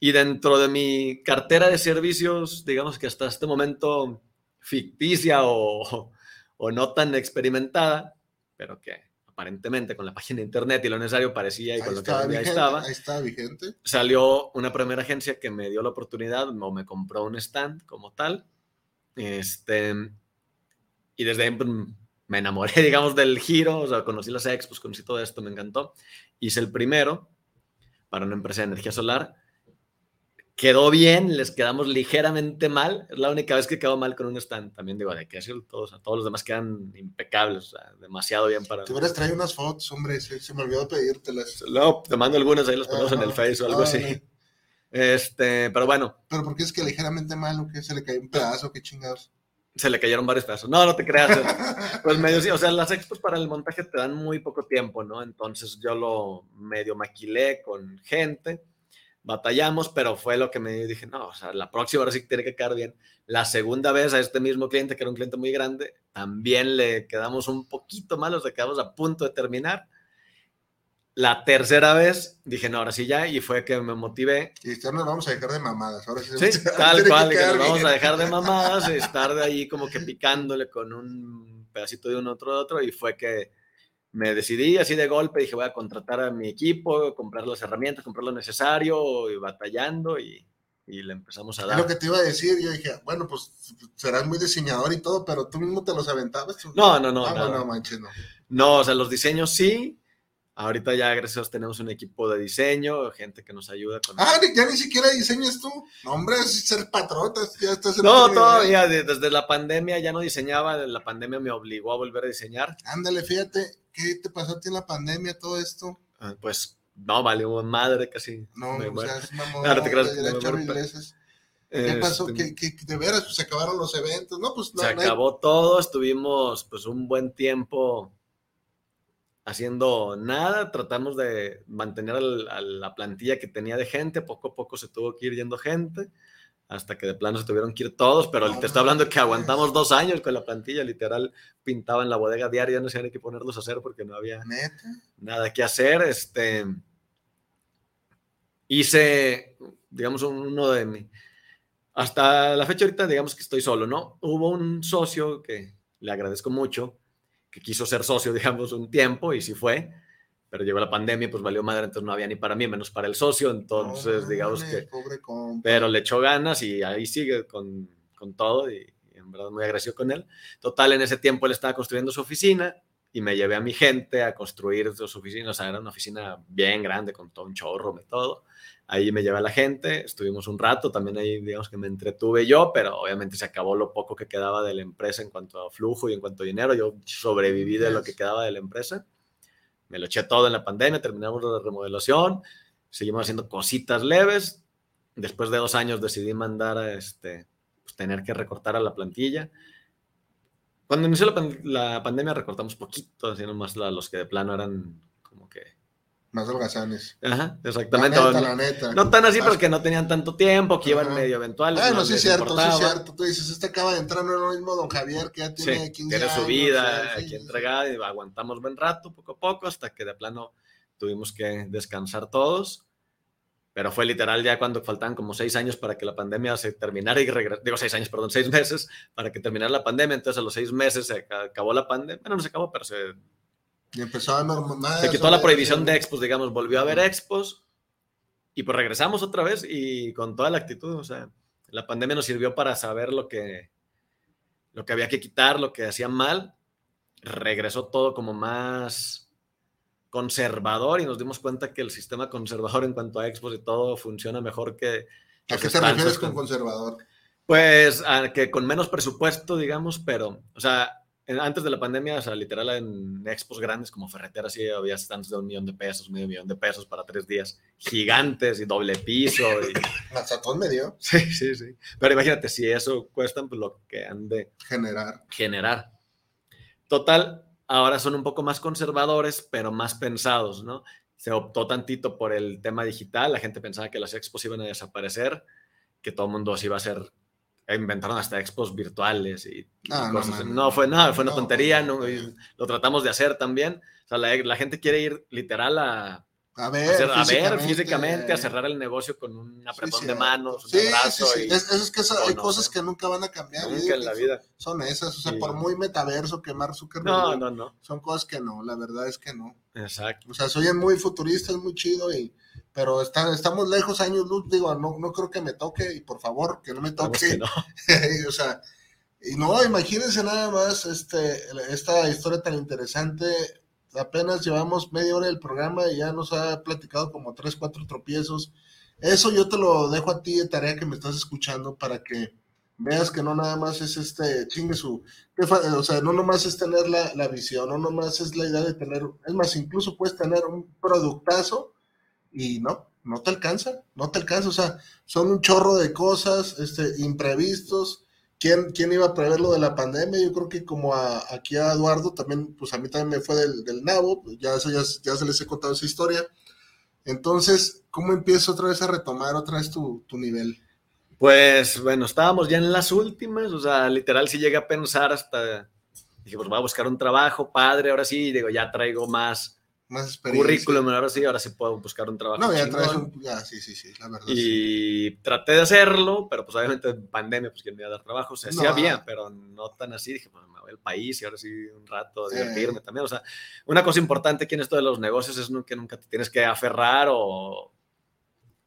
Y dentro de mi cartera de servicios, digamos que hasta este momento ficticia o, o no tan experimentada, pero que aparentemente con la página de internet y lo necesario parecía y Ahí con lo que vigente, estaba ahí está vigente. salió una primera agencia que me dio la oportunidad o me compró un stand como tal. Este, y desde ahí pues, me enamoré, digamos, del giro. O sea, conocí las expos, conocí todo esto, me encantó. Hice el primero para una empresa de energía solar. Quedó bien, les quedamos ligeramente mal. Es la única vez que quedó mal con un stand. También digo, de que decir todos, a todos los demás quedan impecables, o sea, demasiado bien para. Te hubieras traído unas fotos, hombre, se, se me olvidó pedírtelas. No, te mando algunas, ahí las ponemos en el. Face o algo así. Este, pero bueno, Pero porque es que ligeramente malo, que se le cayó un pedazo, qué chingados. se le cayeron varios pedazos. No, no te creas. Pues medio sí, o sea, las expos para el montaje te dan muy poco tiempo, ¿no? Entonces yo lo medio maquilé con gente, batallamos, pero fue lo que me dije, no, o sea, la próxima ahora sí tiene que quedar bien. La segunda vez a este mismo cliente, que era un cliente muy grande, también le quedamos un poquito mal, o sea, quedamos a punto de terminar. La tercera vez dije, no, ahora sí ya, y fue que me motivé. Y ya nos vamos a dejar de mamadas. Ahora sí, Sí, tal cual, que nos vamos a dejar de mamadas estar de ahí como que picándole con un pedacito de uno otro de otro, y fue que me decidí así de golpe, dije, voy a contratar a mi equipo, comprar las herramientas, comprar lo necesario, y batallando, y, y le empezamos a Es dar. lo que te iba a decir. Yo dije, bueno, pues serás muy diseñador y todo, pero tú mismo te los aventabas. No, no, no, Ah, nada. no, manches, no. No, o sea, los diseños sí. Ahorita ya, gracias a Dios, tenemos un equipo de diseño, gente que nos ayuda con... Ah, ya ni siquiera diseñas tú. No, hombre, es ser estás- ya estás en No, todavía, de- desde la pandemia ya no diseñaba, la pandemia me obligó a volver a diseñar. Ándale, fíjate, ¿qué te pasó a ti en la pandemia, todo esto? Ah, Pues no, valió madre casi. No, me o sea, es mamón. Te creas. ¿Qué pasó? Este, ¿Qué, qué- de veras, pues se acabaron los eventos, ¿no? Pues no, se no hay- acabó todo, estuvimos pues un buen tiempo haciendo nada, tratamos de mantener al- a la plantilla que tenía de gente, poco a poco se tuvo que ir yendo gente, hasta que de plano se tuvieron que ir todos, pero te estoy hablando que aguantamos dos años con la plantilla, literal, pintaba en la bodega diaria, no sabían qué ponerlos a hacer porque no había Neta. nada que hacer. Este, hice, digamos, uno de mi... Hasta la fecha ahorita, digamos que estoy solo, ¿no? Hubo un socio que le agradezco mucho, que quiso ser socio, digamos, un tiempo y sí fue, pero llegó la pandemia, pues valió madre, entonces no había ni para mí, menos para el socio, entonces No, digamos que... Pobre. Pero le echó ganas y ahí sigue con, con todo y, y en verdad muy agradecido con él. Total, en ese tiempo él estaba construyendo su oficina y me llevé a mi gente a construir su oficina, o sea, era una oficina bien grande con todo un chorro de todo. Ahí me llevé a la gente, estuvimos un rato, también ahí digamos que me entretuve yo, pero obviamente se acabó lo poco que quedaba de la empresa en cuanto a flujo y en cuanto a dinero. Yo sobreviví de lo que quedaba de la empresa. Me lo eché todo en la pandemia, terminamos la remodelación, seguimos haciendo cositas leves. Después de dos años decidí mandar a este, pues, tener que recortar a la plantilla. Cuando inició la, la pandemia recortamos poquito, así nomás la- los que de plano eran como que... Más holgazanes. Ajá, La exactamente. neta, no, la neta. no tan así, porque no tenían tanto tiempo, que iban medio eventuales. Bueno, no sí, les cierto, sí, importaba. cierto. Tú dices, este acaba de entrar, no es lo mismo don Javier, que ya tiene Sí, 15 tiene su vida aquí sí, entregada y aguantamos buen rato, poco a poco, hasta que de plano tuvimos que descansar todos. Pero fue literal ya cuando faltaban como seis años para que la pandemia se terminara y regre- digo seis años, perdón, seis meses para que terminara la pandemia. Entonces a los seis meses se aca- acabó la pandemia. Bueno, no se acabó, pero se, Y empezó a normalizar. se quitó la prohibición de expos, digamos, volvió a haber expos y pues regresamos otra vez y con toda la actitud, o sea, la pandemia nos sirvió para saber lo que, lo que había que quitar, lo que hacían mal, regresó todo como más conservador y nos dimos cuenta que el sistema conservador en cuanto a expos y todo funciona mejor que... ¿A qué te refieres con conservador? Pues a que con menos presupuesto, digamos, pero, o sea, en- antes de la pandemia, o sea, literal en expos grandes como Ferretera, sí había stands de un millón de pesos, medio millón de pesos para tres días, gigantes y doble piso. Y... Mazatón me dio Sí, sí, sí. Pero imagínate, si eso cuestan, pues lo que han de generar. generar. Total, ahora son un poco más conservadores, pero más pensados, ¿no? Se optó tantito por el tema digital, la gente pensaba que las expos iban a desaparecer, que todo el mundo se iba a hacer, inventaron hasta expos virtuales y, Ah, no, cosas. No, fue nada, fue una tontería, lo tratamos de hacer también. O sea, la, la gente quiere ir literal a, A ver, físicamente, a cerrar el negocio con un apretón Sí, de manos, un Sí, abrazo. sí, sí. y Es, es que esa- hay cosas que nunca van a cambiar. nunca en la vida. Son esas, o sea, por muy metaverso que Mark Zuckerberg No, no, no. son cosas que no, la verdad es que no. Exacto. O sea, se oyen muy futuristas, muy chido, y, pero está- estamos lejos años luz, digo, no, no creo que me toque, y por favor, que no me toque. que no. o sea, y no, imagínense nada más este, esta historia tan interesante. Apenas llevamos media hora del programa y ya nos ha platicado como tres, cuatro tropiezos. Eso yo te lo dejo a ti de tarea que me estás escuchando para que veas que no nada más es este chingue su, o sea, no nomás es tener la, la visión, no nomás es la idea de tener, es más, incluso puedes tener un productazo y no, no te alcanza, no te alcanza, o sea, son un chorro de cosas, este, imprevistos. ¿Quién, ¿Quién iba a prever lo de la pandemia? Yo creo que como aquí a Eduardo también, pues a mí también me fue del, del nabo, ya, eso ya, ya se les he contado esa historia. Entonces, ¿cómo empiezo otra vez a retomar otra vez tu, tu nivel? Pues bueno, estábamos ya en las últimas, o sea, literal sí llegué a pensar hasta, dije, pues voy a buscar un trabajo, padre, ahora sí, digo, ya traigo más más experiencia. currículum, ahora sí, ahora sí puedo buscar un trabajo. No, ya traes un. Ya, sí, sí, sí, la verdad. sí. Y traté de hacerlo, pero pues obviamente en pandemia, pues quién me iba a dar trabajo. O sea, sí No. había, pero no tan así. Dije, pues me voy al país y ahora sí un rato a Sí. divertirme también. O sea, una cosa importante aquí en esto de los negocios es que nunca te tienes que aferrar o,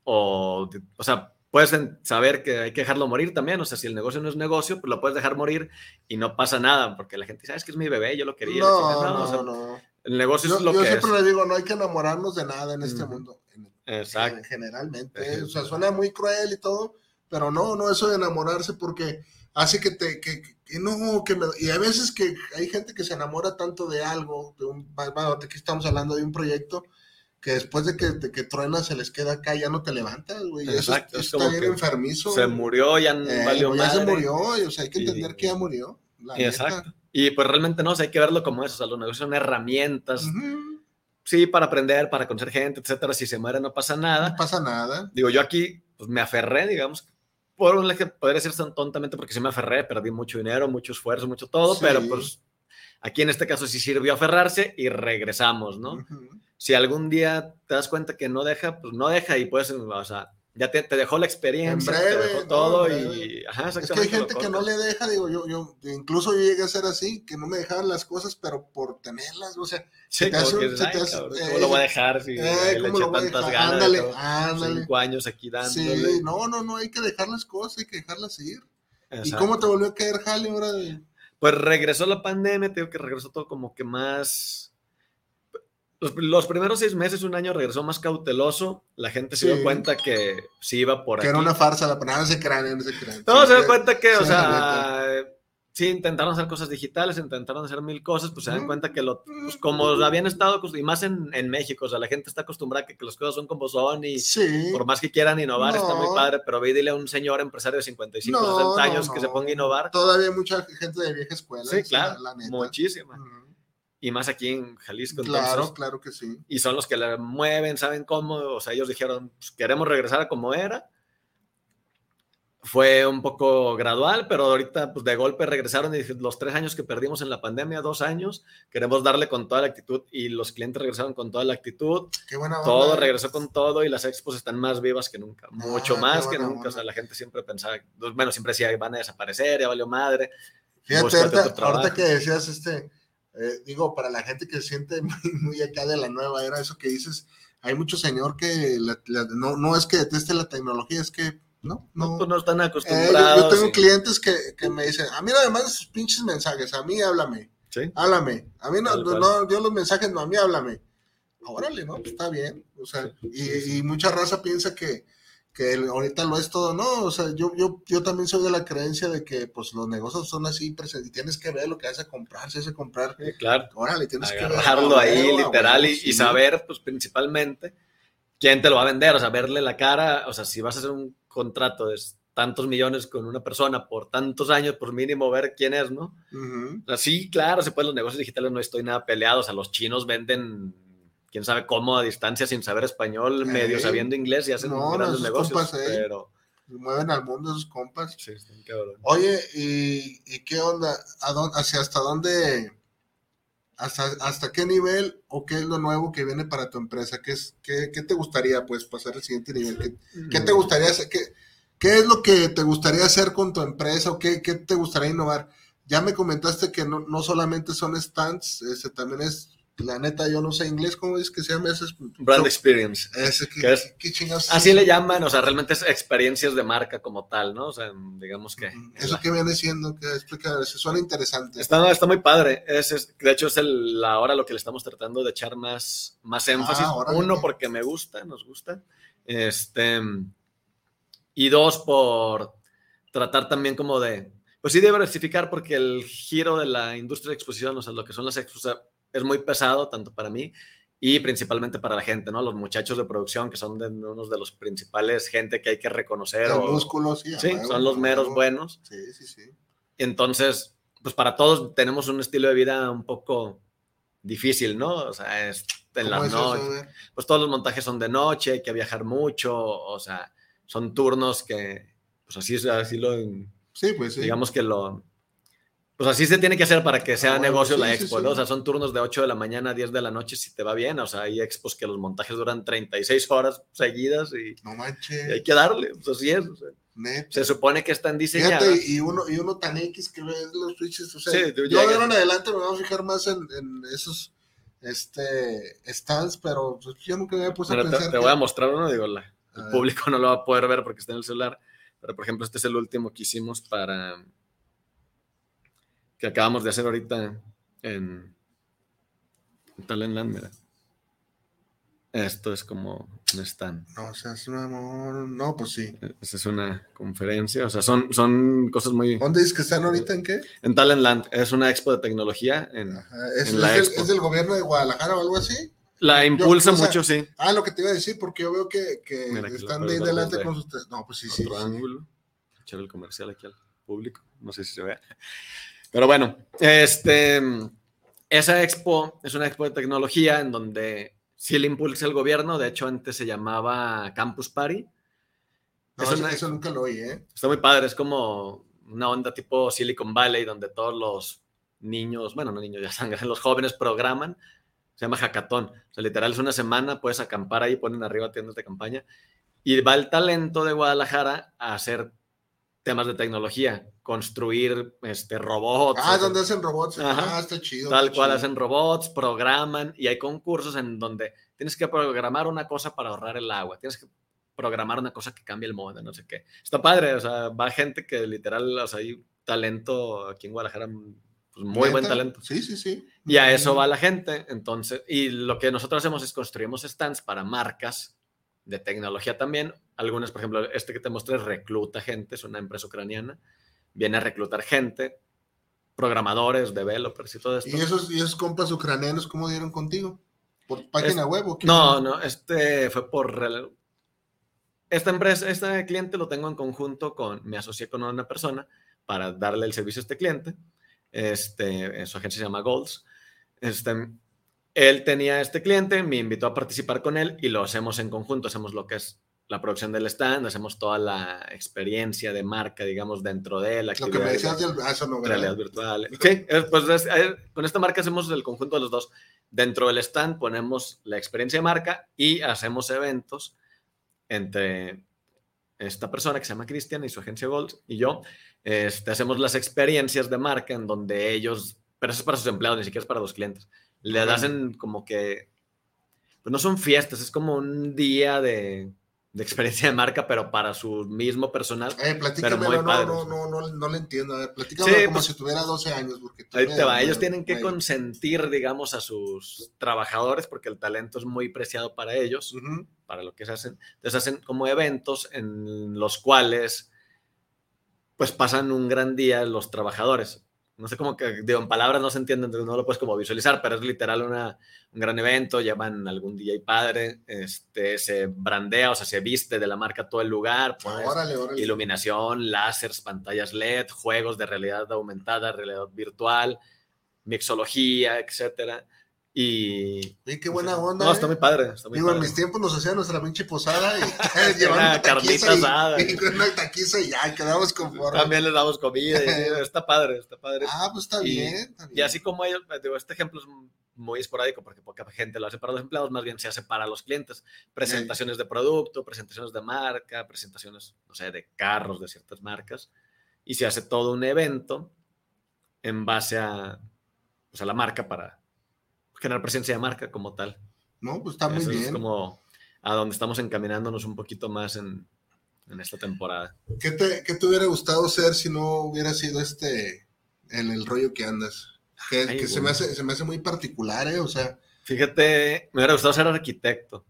o, o sea, puedes saber que hay que dejarlo morir también. O sea, si el negocio no es negocio, pues lo puedes dejar morir y no pasa nada, porque la gente dice, "Ah, es que es mi bebé, yo lo quería. No, chingada". no, o sea, no. El negocio Yo, es lo yo que siempre es. le digo, no hay que enamorarnos de nada en este Ujú. mundo. Exacto. en- generalmente. O sea, suena muy cruel y todo, pero no, no, eso de enamorarse porque hace que te, que, que no, que me, y hay veces que hay gente que se enamora tanto de algo, de un, va, aquí estamos hablando de un proyecto, que después de que, de que truena se les queda acá, ya no te levantas, güey. Eso, Exacto, es eso como está bien enfermizo. Se murió, ya no Eh, valió ya se madre. murió, y, o sea, hay que entender que ya murió. la Exacto. neta. Y pues realmente no, o sea, hay que verlo como eso. O sea, los negocios son herramientas, sí, para aprender, para conocer gente, etcétera. Si se muere, no pasa nada. No pasa nada. Digo, yo aquí, pues me aferré, digamos, por un lado, podría ser tan tontamente porque sí me aferré, perdí mucho dinero, mucho esfuerzo, mucho todo, Sí. pero pues aquí en este caso sí sirvió aferrarse y regresamos, ¿no? Si algún día te das cuenta que no deja, pues no deja y puedes, o sea, ya te, te dejó la experiencia, En breve, te dejó no, todo en y, ajá, Es que hay gente que no le deja, digo, yo, yo, incluso yo llegué a ser así, que no me dejaban las cosas, pero por tenerlas, o sea, Sí, te hace que "Ay, te hace- cabrón, eh, ¿cómo lo voy a dejar si eh, le ¿cómo eché tantas ganas? Ándale, todo, ándale. Cinco años aquí dándole. Sí, no, no, no, hay que dejar las cosas, hay que dejarlas ir. ¿Y Exacto. cómo te volvió a caer Jale ahora? de- Pues regresó la pandemia, te digo que regresó todo como que más... Los, los primeros seis meses, un año, regresó más cauteloso. La gente se Sí. dio cuenta que sí iba por Que aquí. era una farsa, la no se crean, no se crean. No, se dio cuenta que, o sea, sí, intentaron hacer cosas digitales, intentaron hacer mil cosas, pues se dan cuenta que lo, pues como habían estado, y más en, en México, o sea, la gente está acostumbrada a que, que las cosas son como son y Sí. por más que quieran innovar, está muy padre, pero ve dile a un señor empresario de 55, No, 60 no, años que se ponga a innovar. Todavía hay mucha gente de vieja escuela. Sí, claro, la neta. muchísima. Ujú. Y más aquí en Jalisco, Claro, entonces, claro que sí. y son los que le mueven, saben cómo, o sea, ellos dijeron, pues, queremos regresar a como era. Fue un poco gradual, pero ahorita pues de golpe regresaron y los tres años que perdimos en la pandemia, dos años, queremos darle con toda la actitud y los clientes regresaron con toda la actitud, Qué buena onda. todo regresó con todo y las expos están más vivas que nunca, mucho Ah, qué más que nunca, o sea, onda. la gente siempre pensaba, bueno, siempre decía, van a desaparecer, ya valió madre. Fíjate, ahorita, ahorita que decías, este, eh, digo, para la gente que se siente muy, muy acá de la nueva era, eso que dices, hay mucho señor que la- la- no, no es que deteste la tecnología, es que no, No, no. pues no están Eh, yo- acostumbrados. yo, tengo clientes que, que me dicen, a mí nada más sus pinches mensajes, a mí háblame, Sí. háblame, a mí no, no, no, yo los mensajes no, a mí háblame. Órale, ¿no? Pues está bien, o sea, y, y mucha raza piensa que, que ahorita lo es todo, no, o sea, yo, yo, yo también soy de la creencia de que pues los negocios son así, presen- y tienes que ver lo que vas a comprar, si vas a comprar, Sí, claro. órale, tienes que ver. ahí literal y, saber, pues principalmente, quién te lo va a vender, o sea, verle la cara, o sea, si vas a hacer un contrato de tantos millones con una persona por tantos años, por mínimo ver quién es, ¿no? O sea, sí, claro, se pueden los negocios digitales, no estoy nada peleado, o sea, los chinos venden, quién sabe cómo, a distancia, sin saber español, medio sabiendo inglés y hacen No, no, grandes esos negocios, compas, ey. pero... Mueven al mundo esos compas. Sí, están cabrón. Oye, ¿y, y qué onda? ¿A dónde, hacia hasta dónde? Hasta, ¿Hasta qué nivel o qué es lo nuevo que viene para tu empresa? ¿Qué, es, qué, qué te gustaría pues pasar al siguiente nivel? ¿Qué, qué te gustaría hacer? ¿Qué, ¿Qué es lo que te gustaría hacer con tu empresa o qué, qué te gustaría innovar? Ya me comentaste que no, no solamente son stands, ese también es, la neta, yo no sé inglés, ¿cómo es que se llama? Ese es, Brand experience. ese, ¿qué, ¿Qué es? qué chingados es Así le llaman, o sea, realmente es experiencias de marca como tal, ¿no? O sea, digamos que... ¿Eso qué viene siendo? ¿Qué explica? Eso suena interesante. Está, está muy padre. Es, es- de hecho, es el, ahora lo que le estamos tratando de echar más, más énfasis. Ah, órale. Uno, porque me gusta, nos gusta. Este, y dos, por tratar también como de, pues sí, diversificar, porque el giro de la industria de exposición, o sea, lo que son las expos, o sea, es muy pesado, tanto para mí y principalmente para la gente, ¿no? Los muchachos de producción, que son de, unos de los principales gente que hay que reconocer. El o- músculo, sí. sí, son los meros buenos. Sí, sí, sí. Entonces, pues para todos tenemos un estilo de vida un poco difícil, ¿no? O sea, es en ¿Cómo las noches. Pues todos los montajes son de noche, hay que viajar mucho, o sea, son turnos que, pues así, es- así lo, Sí, pues sí. digamos que lo, Pues así se tiene que hacer para que sea Ah, bueno, negocio sí, la sí, expo, sí. ¿no? O sea, son turnos de 8 de la mañana a 10 de la noche si te va bien. O sea, hay expos que los montajes duran 36 horas seguidas y, No y hay manches. que darle. Pues así es. o sea, se supone que están diseñadas. Fíjate, y uno, y uno tan X que ve los switches, o sea, Sí, yo de ahora en adelante me voy a fijar más en, en esos este stands, pero pues, yo nunca me puesto Mira, a te, pensar te que- voy a mostrar uno, digo, la- el ver. público no lo va a poder ver porque está en el celular, pero por ejemplo, este es el último que hicimos para que acabamos de hacer ahorita en, en Talentland, mira. Esto es como un stand. No, o sea, es un amor. No, pues sí. Esa es una conferencia, o sea, son, son cosas muy... ¿Dónde dices que están ahorita en qué? En Talentland, es una expo de tecnología. En, Ajá, ¿Es, En es la del, expo. es del gobierno de Guadalajara o algo así? la impulsa o sea, mucho, sí. Ah, lo que te iba a decir, porque yo veo que, que Mira, están de ahí delante con sus. No, pues sí, sí. otro sí. ángulo. Echar el comercial aquí al público. No sé si se ve. Pero bueno, este, esa expo es una expo de tecnología en donde sí le impulsa el gobierno. De hecho, antes se llamaba Campus Party. No, Es eso, una- eso nunca lo oí, ¿eh? Está muy padre. Es como una onda tipo Silicon Valley donde todos los niños, bueno, no niños, ya sangran, los jóvenes programan. Se llama hackathon. O sea, literal es una semana, puedes acampar ahí, ponen arriba tiendas de campaña. Y va el talento de Guadalajara a hacer temas de tecnología, construir este, robots. Ah, donde hacen robots. Ajá. Ah, está chido. Tal está cual chido. hacen robots, programan y hay concursos en donde tienes que programar una cosa para ahorrar el agua, tienes que programar una cosa que cambie el mundo, no sé qué. Está padre, o sea, va gente que literal, o sea, hay talento aquí en Guadalajara, pues muy buen talento. Sí, sí, sí. Y a eso va la gente, entonces, y lo que nosotros hacemos es construimos stands para marcas de tecnología también. Algunas, por ejemplo, este que te mostré recluta gente, es una empresa ucraniana, viene a reclutar gente, programadores, developers y todo esto. ¿Y esos, y esos compas ucranianos cómo dieron contigo? ¿Por página Es- web o qué? No, no, este fue por... Esta empresa, este cliente lo tengo en conjunto con, me asocié con una persona para darle el servicio a este cliente. Este, su agencia se llama Golds. Este, él tenía este cliente, me invitó a participar con él y lo hacemos en conjunto. Hacemos lo que es la producción del stand, hacemos toda la experiencia de marca, digamos, dentro de la Lo que me actividad decías del. Ah, eso no, realidad virtual. Sí, pues es- es- con esta marca hacemos el conjunto de los dos. Dentro del stand ponemos la experiencia de marca y hacemos eventos entre esta persona que se llama Cristian y su agencia Gold y yo. Este, hacemos las experiencias de marca en donde ellos, pero eso es para sus empleados, ni siquiera es para los clientes. Le hacen como que, pues no son fiestas, es como un día de, de experiencia de marca, pero para su mismo personal. Eh, platícamelo, muy no, padre. no, no, no, no le entiendo. A ver, platícamelo Sí, como pues- si tuviera 12 años. Porque Ahí te va. Ellos tienen que consentir, digamos, a sus trabajadores porque el talento es muy preciado para ellos, para lo que se hacen. Entonces hacen como eventos en los cuales pues pasan un gran día los trabajadores. No sé cómo que, digo, en palabras no se entiende, entonces no lo puedes como visualizar, pero es literal una, un gran evento, llevan algún día y padre, este, se brandea, o sea, se viste de la marca todo el lugar, pones Órale, órale. iluminación, láseres, pantallas LED, juegos de realidad aumentada, realidad virtual, mixología, etcétera. Y qué buena onda. no, eh. está muy padre, está muy Digo, en padre. mis tiempos nos hacían nuestra pinche posada y llevaban carnita asada. y con una taquiza y ya, quedamos conformes. También les damos comida, y está padre, está padre. Ah, pues está Y- bien. está bien. Y así como ellos, digo, este ejemplo es muy esporádico porque poca gente lo hace para los empleados, más bien se hace para los clientes. Presentaciones de producto, presentaciones de marca, presentaciones, no sé, de carros de ciertas marcas. Y se hace todo un evento en base a, pues, a la marca para generar presencia de marca como tal. No, pues está muy Eso bien. es como a donde estamos encaminándonos un poquito más en, en esta temporada. ¿Qué, te, ¿Qué te hubiera gustado ser si no hubiera sido este en el rollo que andas? Que, Ay, que se, me hace, se me hace muy particular, ¿eh? O sea, Fíjate, me hubiera gustado ser arquitecto.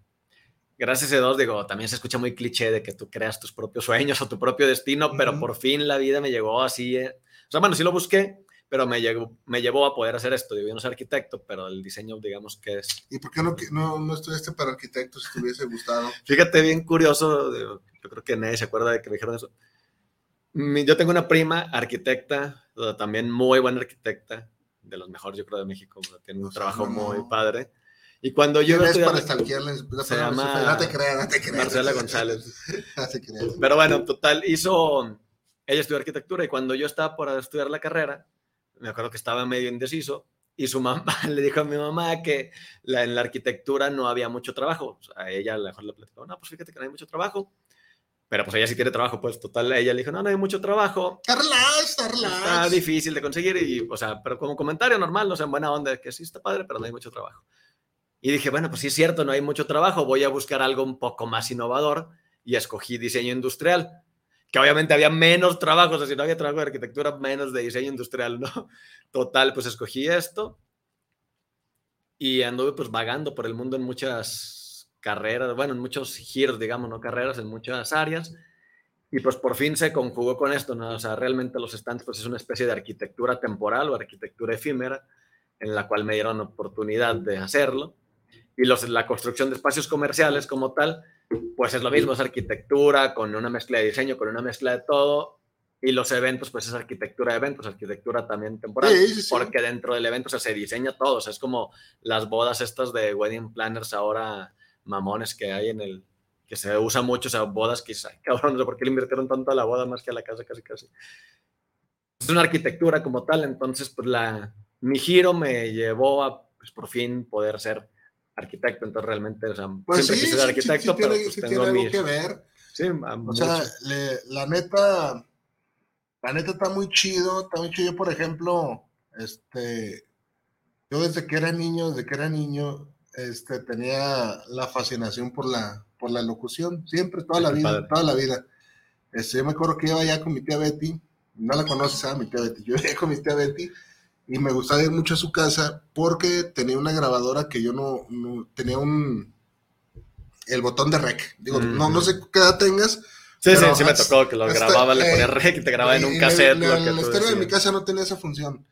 Gracias a Dios, digo, también se escucha muy cliché de que tú creas tus propios sueños o tu propio destino, pero Ujú. por fin la vida me llegó así. eh. O sea, bueno, sí lo busqué, pero me, llegó, me llevó a poder hacer esto. Yo no soy arquitecto, pero el diseño, digamos que es. ¿y por qué no, no, no estudiaste para arquitecto si te hubiese gustado? Fíjate, bien curioso, yo creo que nadie se acuerda de que me dijeron eso. Yo tengo una prima arquitecta, también muy buena arquitecta, de los mejores, yo creo, de México. Tiene un O sea, trabajo no, muy padre. Y cuando yo ¿Quién iba a es para? No, Se llama No te creas, no te creas. Marcela González. No te creas. Pero bueno, total, hizo, ella estudió arquitectura y cuando yo estaba por estudiar la carrera, me acuerdo que estaba medio indeciso y su mamá le dijo a mi mamá que la, en la arquitectura no había mucho trabajo. O sea, a ella a lo mejor le platicó, no, pues fíjate que no hay mucho trabajo. Pero pues ella sí tiene trabajo, pues total, ella le dijo, no, no hay mucho trabajo. Está relax, está difícil de conseguir y, o sea, pero como comentario normal, no sea, en buena onda, que sí está padre, pero no hay mucho trabajo. Y dije, bueno, pues sí es cierto, no hay mucho trabajo, voy a buscar algo un poco más innovador y escogí diseño industrial, que obviamente había menos trabajo, o no había trabajo de arquitectura, menos de diseño industrial, ¿no? Total, pues escogí esto y anduve pues vagando por el mundo en muchas carreras, bueno, en muchos giros, digamos, no carreras, en muchas áreas. Y pues por fin se conjugó con esto, ¿no? O sea, realmente los stands pues es una especie de arquitectura temporal o arquitectura efímera en la cual me dieron oportunidad de hacerlo. Y los, la construcción de espacios comerciales como tal, pues es lo mismo, es arquitectura con una mezcla de diseño, con una mezcla de todo. Y los eventos, pues es arquitectura de eventos, arquitectura también temporal, Sí, sí, sí. porque dentro del evento o sea, se diseña todo. O sea, es como las bodas estas de wedding planners ahora mamones que hay en el, que se usa mucho, o sea, bodas que, ay, cabrón, no sé por qué le invirtieron tanto a la boda más que a la casa, casi, casi. Es una arquitectura como tal, entonces, pues la, mi giro me llevó a, pues por fin poder ser arquitecto, entonces realmente, o sea, Pues siempre sí, quise ser arquitecto, sí pero tiene, pues tengo tiene algo mis- que ver. Sí, a O mucho. sea, le- la neta, la neta está muy chido, está muy chido. Yo, por ejemplo, este, yo desde que era niño, desde que era niño, este, tenía la fascinación por la, por la locución, siempre, toda Sí, la vida, padre. toda la vida. Este, yo me acuerdo que iba allá con mi tía Betty, no la conoces, ¿ah? Mi tía Betty, yo iba con mi tía Betty y me gustaba ir mucho a su casa porque tenía una grabadora que yo no, no- tenía un, el botón de rec. Digo, no, no sé qué edad tengas, Sí, sí, sí me tocó que lo hasta, grababa, le eh, ponía rec y te grababa en un cassette. Lo que la tú estéreo de mi casa no tenía esa función.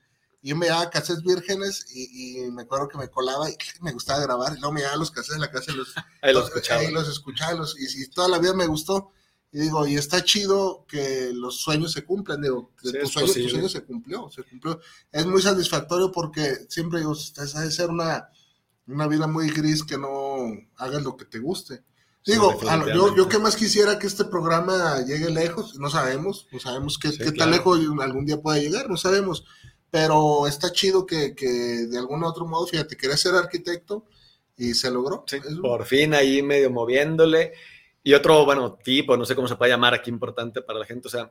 Yo me llevaba cassettes vírgenes y, y me acuerdo que me colaba y me gustaba grabar. Y luego me llevaba los cassettes en la casa y los, Ahí escuchaba. ahí los escuchaba. los- y, y toda la vida me gustó. Y digo, y está chido que los sueños se cumplan. Digo, Sí, tu, sueño, tu sueño se cumplió, se cumplió. Es muy satisfactorio porque siempre digo, esa debe ser una, una vida muy gris que no hagas lo que te guste. Digo, yo, yo que más quisiera que este programa llegue lejos, no sabemos, no sabemos qué, Sí, qué tan claro. lejos algún día pueda llegar, no sabemos, pero está chido que, que de algún otro modo, fíjate, quería ser arquitecto y se logró. Sí, por fin ahí medio moviéndole. Y otro, bueno, tipo, no sé cómo se puede llamar aquí importante para la gente, o sea,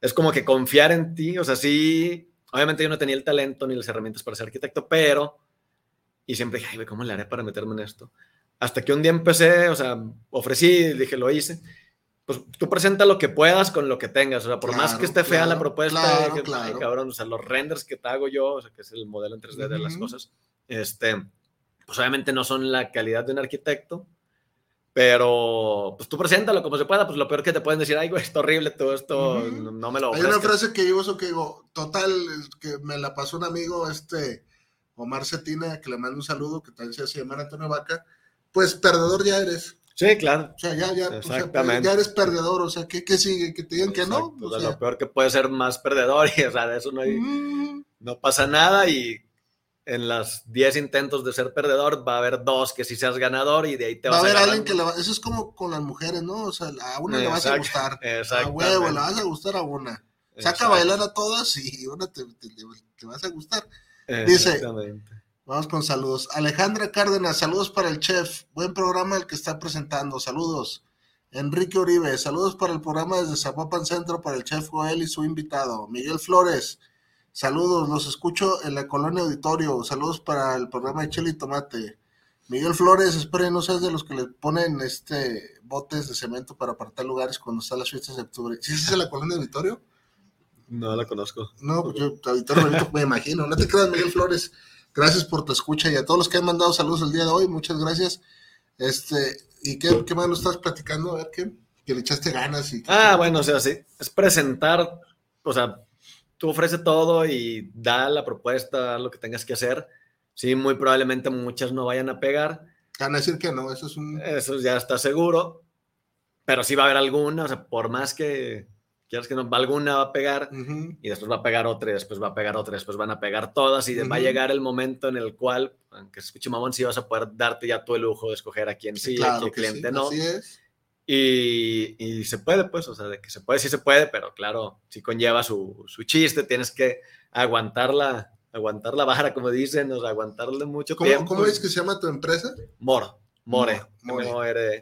es como que confiar en ti, o sea, sí, obviamente yo no tenía el talento ni las herramientas para ser arquitecto, pero, y siempre dije, ay, ¿cómo le haré para meterme en esto? Hasta que un día empecé, o sea, ofrecí, dije, lo hice, pues tú presenta lo que puedas con lo que tengas, o sea, por más Claro, que esté fea la claro, propuesta, claro, dije, ay, cabrón, o sea, los renders que te hago yo, o sea, que es el modelo en 3D de las cosas, este, pues obviamente no son la calidad de un arquitecto, pero pues tú preséntalo como se pueda, pues lo peor que te pueden decir, ay, güey, está horrible todo esto, no, no me lo Hay una ofrezcas". frase que yo uso que digo, total, que me la pasó un amigo, este, Omar Cetina, que le mando un saludo, que también se llama Antonio Vaca, pues perdedor ya eres. Sí, claro. O sea, ya, ya, o sea, Exactamente. ya eres perdedor, o sea, ¿qué, qué sigue? Que te digan que no. O sea, sea, lo peor que puede ser más perdedor y, o sea, de eso no hay, mm, no pasa nada y en las 10 intentos de ser perdedor va a haber dos que sí seas ganador y de ahí te va a vas haber alguien que le va, eso es como con las mujeres, ¿no? O sea, a una le vas a gustar. A huevo, le vas a gustar a una. Saca a bailar a todas y una te, te- te vas a gustar. Dice-. Vamos con saludos. Alejandra Cárdenas, saludos para el chef. Buen programa el que está presentando. Saludos. Enrique Uribe, saludos para el programa desde Zapopan Centro para el chef Joel y su invitado. Miguel Flores, saludos, los escucho en la colonia auditorio. Saludos para el programa de Chile y Tomate. Miguel Flores, esperen, no seas de los que le ponen este botes de cemento para apartar lugares cuando están las fiestas de octubre. ¿Sí es la colonia auditorio? No la conozco. No, pues yo, auditorio me imagino. No te creas, Miguel Flores. Gracias por tu escucha y a todos los que han mandado saludos el día de hoy, muchas gracias. Este, ¿y qué, qué más nos estás platicando? A ver, ¿qué? Que le echaste ganas y que- Ah, bueno, o sea, sí, es presentar, o sea, tú ofreces todo y da la propuesta, haz lo que tengas que hacer. Sí, muy probablemente muchas no vayan a pegar, Van a decir que no, eso es un... eso ya está seguro, pero sí va a haber alguna, o sea, por más que quieras que no, alguna va a pegar Ujú. y después va a pegar otra y después va a pegar otra, y después van a pegar todas y de- va a llegar el momento en el cual, aunque se escuche mamón, sí vas a poder darte ya tú el lujo de escoger a quién sí, a claro qué que cliente sí, no. así es. Y, y se puede, pues, o sea, de que se puede, sí se puede, pero claro, sí conlleva su, su chiste, tienes que aguantarla, aguantar la vara, como dicen, o sea, aguantarle mucho ¿Cómo, tiempo. ¿Cómo es que se llama tu empresa? More, More, More. M-O-R,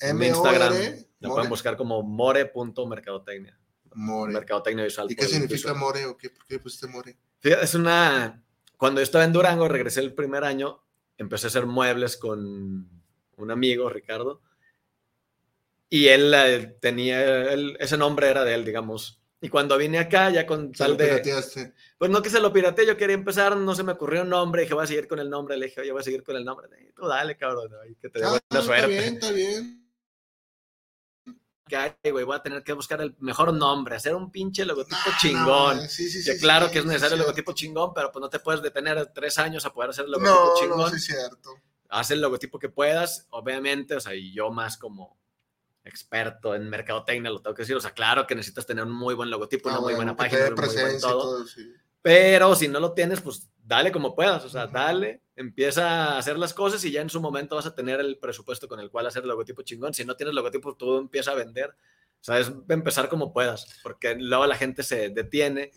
en M Instagram. O R, La More. pueden buscar como more.mercadotecnia. More. Mercadotecnia visual. ¿Y qué significa more o qué? ¿Por qué pusiste more? Es una. Cuando yo estaba en Durango, regresé el primer año, empecé a hacer muebles con un amigo, Ricardo, y él eh, tenía, él- ese nombre era de él, digamos. Y cuando vine acá, ya con tal de. pirateaste. Pues no que se lo pirateé, yo quería empezar, no se me ocurrió un nombre, dije, voy a seguir con el nombre, le dije, oye, voy a seguir con el nombre. "Eh, Tú dale, cabrón, que te dé Ah, buena está suerte. bien, está bien. Que, güey, voy a tener que buscar el mejor nombre, hacer un pinche logotipo Ah, chingón. no, sí, sí, que sí, claro sí, que es sí, necesario el logotipo chingón, pero pues no te puedes detener tres años a poder hacer el logotipo No, chingón. no, sí es cierto. Haz el logotipo que puedas, obviamente, o sea, y yo más como experto en mercadotecnia, lo tengo que decir, o sea, claro que necesitas tener un muy buen logotipo, Ah, una muy bueno, buena que te página, muy buen todo, todo, sí. pero si no lo tienes, pues dale como puedas, o sea, dale, empieza a hacer las cosas y ya en su momento vas a tener el presupuesto con el cual hacer el logotipo chingón. Si no tienes logotipo, tú empieza a vender. O sea, es empezar como puedas, porque luego la gente se detiene.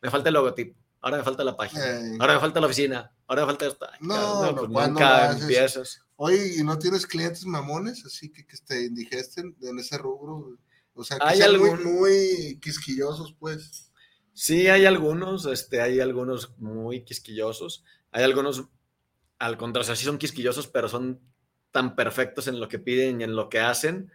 Me falta el logotipo, ahora me falta la página, Ey. ahora me falta la oficina, ahora falta esto. Ay, No, no, pues ¿cuándo lo nunca empiezas. Oye, ¿y no tienes clientes mamones? Así que, que te indigesten en ese rubro. O sea, que Hay sean muy, quisquillosos, pues. Sí, hay algunos, este, hay algunos muy quisquillosos, hay algunos, al contrario, o sea, sí son quisquillosos, pero son tan perfectos en lo que piden y en lo que hacen,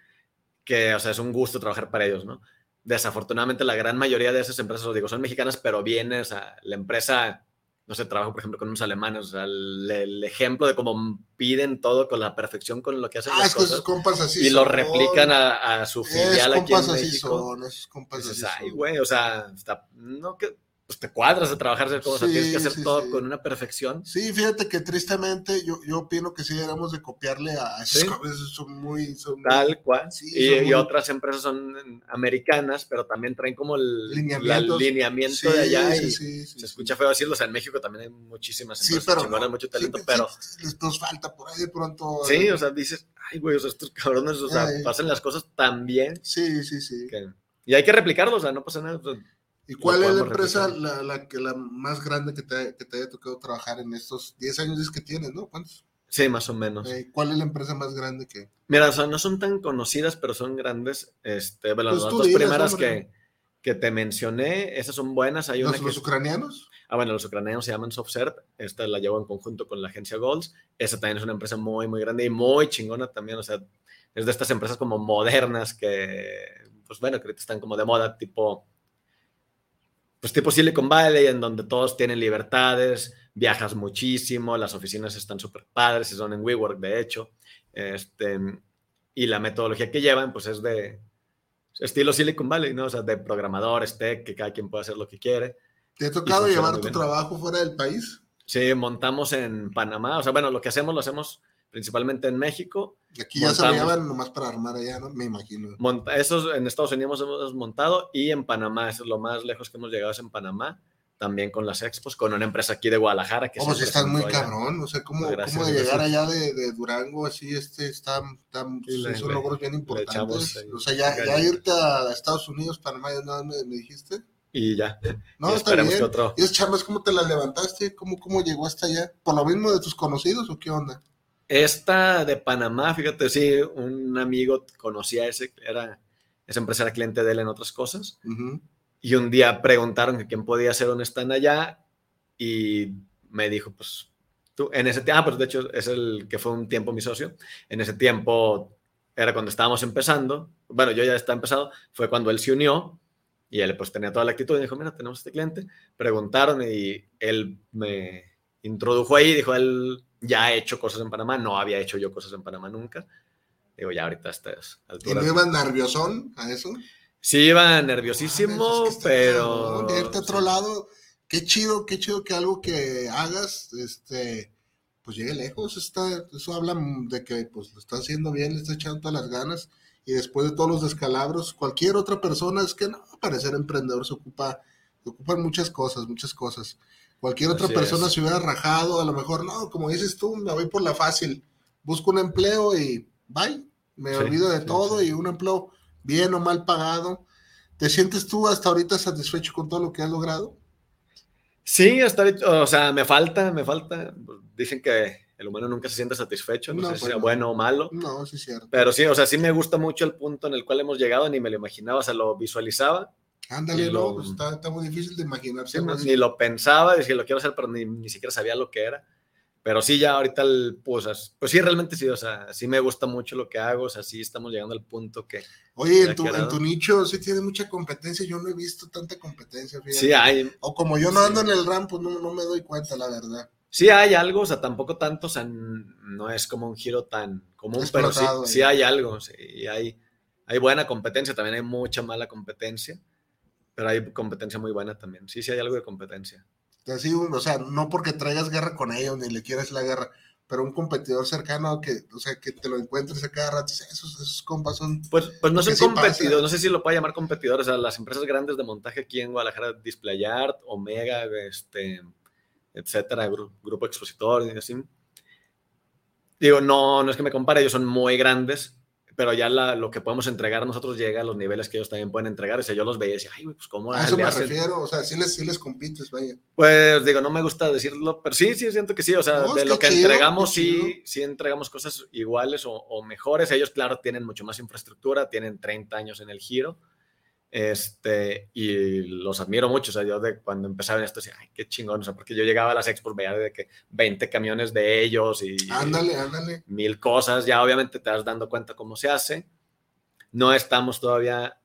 que, o sea, es un gusto trabajar para ellos, ¿no? Desafortunadamente, la gran mayoría de esas empresas, os digo, son mexicanas, pero viene, o sea, la empresa, no sé, trabajo, por ejemplo, con unos alemanes, o sea, el, el ejemplo de cómo piden todo con la perfección con lo que hacen Ah, las es que esos cosas, compas así y lo son. replican a, a su filial aquí en compas así México. son, esos compas así ay, güey, o sea, está, no que pues te cuadras de trabajar de cosas, Sí, tienes que hacer sí, todo sí. con una perfección. Sí, fíjate que tristemente yo, yo opino que sí deberíamos de copiarle a son muy... Son muy- Tal cual. Sí, y, y muy- otras empresas son americanas, pero también traen como el lineamiento de allá. sí, y sí, sí, se escucha feo decirlo. O sea, en México también hay muchísimas empresas pero chingonas, no, mucho talento, pero sí, les nos falta por ahí de pronto. sí, o sea, dices, ay, güey, o sea, estos cabrones, o sea, Ay. pasan las cosas tan bien Sí, sí, sí. que... Y hay que replicarlo, o sea, no pasa nada. o sea, ¿Y cuál es la empresa la, la, que, la más grande que te, que te haya tocado trabajar en estos 10 años que tienes, ¿no? ¿Cuántos? sí, más o menos. Eh, ¿Cuál es la empresa más grande que...? Mira, o sea, no son tan conocidas, pero son grandes. Este, bueno, Pues las dos primeras hombre. que, que te mencioné, esas son buenas. Hay una ¿Los, que los ucranianos? Ah, bueno, los ucranianos se llaman SoftServe. Esta la llevo en conjunto con la agencia Golds. Esa también es una empresa muy, muy grande y muy chingona también. O sea, es de estas empresas como modernas que, pues bueno, que están como de moda, tipo, pues tipo Silicon Valley, en donde todos tienen libertades, viajas muchísimo, las oficinas están súper padres, son en WeWork, de hecho. Este, y la metodología que llevan, pues es de estilo Silicon Valley, ¿no? O sea, de programadores, tech, que cada quien puede hacer lo que quiere. ¿Te ha tocado llevar tu bien. trabajo fuera del país? Sí, montamos en Panamá. O sea, bueno, lo que hacemos lo hacemos principalmente en México. Y Aquí ya se Montamos. llevan nomás para armar allá, ¿no? Me imagino. Monta esos en Estados Unidos hemos montado y en Panamá, eso es lo más lejos que hemos llegado es en Panamá, también con las expos, con una empresa aquí de Guadalajara. Que se si estás muy allá. cabrón, o sea, ¿cómo, Pues gracias, cómo de llegar allá de, de Durango así, este, está, son le- logros bien importantes. echamos o sea, ya, ya irte a Estados Unidos, Panamá, ¿ya nada me, me dijiste? Y ya. No, y está bien. que otro. ¿Y esas chambas cómo te las levantaste? ¿Cómo, ¿Cómo llegó hasta allá? ¿Por lo mismo de tus conocidos o qué onda? Esta de Panamá, fíjate, sí, un amigo conocía a ese, era, esa empresa era cliente de él en otras cosas. Y un día preguntaron que quién podía hacer un stand allá y me dijo, pues tú, en ese tiempo, ah, pues de hecho es el que fue un tiempo mi socio, en ese tiempo era cuando estábamos empezando, bueno, yo ya estaba empezado, fue cuando él se unió y él pues tenía toda la actitud y dijo, mira, tenemos este cliente, preguntaron y él me introdujo ahí, dijo, él ya ha hecho cosas en Panamá, no había hecho yo cosas en Panamá nunca. Digo, ya ahorita a estas ¿Y no ibas nerviosón a eso? Sí, iba Ah, nerviosísimo, pues es que pero... de irte a otro lado, qué chido, qué chido que algo que hagas, este, pues llegue lejos. Está, eso habla de que pues lo está haciendo bien, le está echando todas las ganas. Y después de todos los descalabros, cualquier otra persona es que no, para ser emprendedor se ocupa, se ocupan muchas cosas, muchas cosas. Cualquier otra Así persona es. se hubiera rajado, a lo mejor no, como dices tú, me voy por la fácil, busco un empleo y bye. me olvido de todo y un empleo bien o mal pagado. ¿Te sientes tú hasta ahorita satisfecho con todo lo que has logrado? Sí, hasta ahorita, o sea, me falta, me falta. Dicen que el humano nunca se siente satisfecho, no, sé si sea bueno o malo. No, sí es cierto. Pero sí, o sea, sí me gusta mucho el punto en el cual hemos llegado, ni me lo imaginaba, o sea, lo visualizaba. Ándale, lo, pues está, muy difícil de imaginarse. ni lo pensaba, decía, lo quiero hacer, pero ni, ni siquiera sabía lo que era. Pero sí, ya ahorita, el, pues, pues sí, realmente sí, o sea, sí me gusta mucho lo que hago, o sea, sí estamos llegando al punto que... Oye, en tu, en tu, nicho sí tiene mucha competencia, yo no he visto tanta competencia. Fíjate. Sí, hay. O como yo no ando en el RAM, pues no, no, me doy cuenta, la verdad. Sí hay algo, o sea, tampoco tanto, o sea, no es como un giro tan común, pero sí, sí, hay algo, sí, hay, hay buena competencia, también hay mucha mala competencia, pero hay competencia muy buena también, sí, sí hay algo de competencia. Así, o sea, no porque traigas guerra con ellos ni le quieras la guerra, pero un competidor cercano que, o sea, que te lo encuentres a cada rato, esos, esos compas son... Pues, pues no son competidores, no sé si lo puede llamar competidores, o sea, las empresas grandes de montaje aquí en Guadalajara, Display Art, Omega, este, etcétera, grupo expositor y así. Digo, no, no es que me compare, ellos son muy grandes, pero ya lo que podemos entregar nosotros llega a los niveles que ellos también pueden entregar. O sea, yo los veía y decía, ay, pues cómo. A eso me refiero, o sea, sí les, sí les compites, vaya. Pues digo, no me gusta decirlo, pero sí, sí, siento que sí. O sea, de lo que entregamos, sí, sí entregamos cosas iguales o, o, mejores. Ellos, claro, tienen mucho más infraestructura, tienen 30 años en el giro. Este, y los admiro mucho. O sea, yo de cuando empezaba en esto decía, ay, qué chingón. O sea, porque yo llegaba a las expos, veía de que 20 camiones de ellos y. Ándale, ándale. Mil cosas. Ya obviamente te vas dando cuenta cómo se hace. No estamos todavía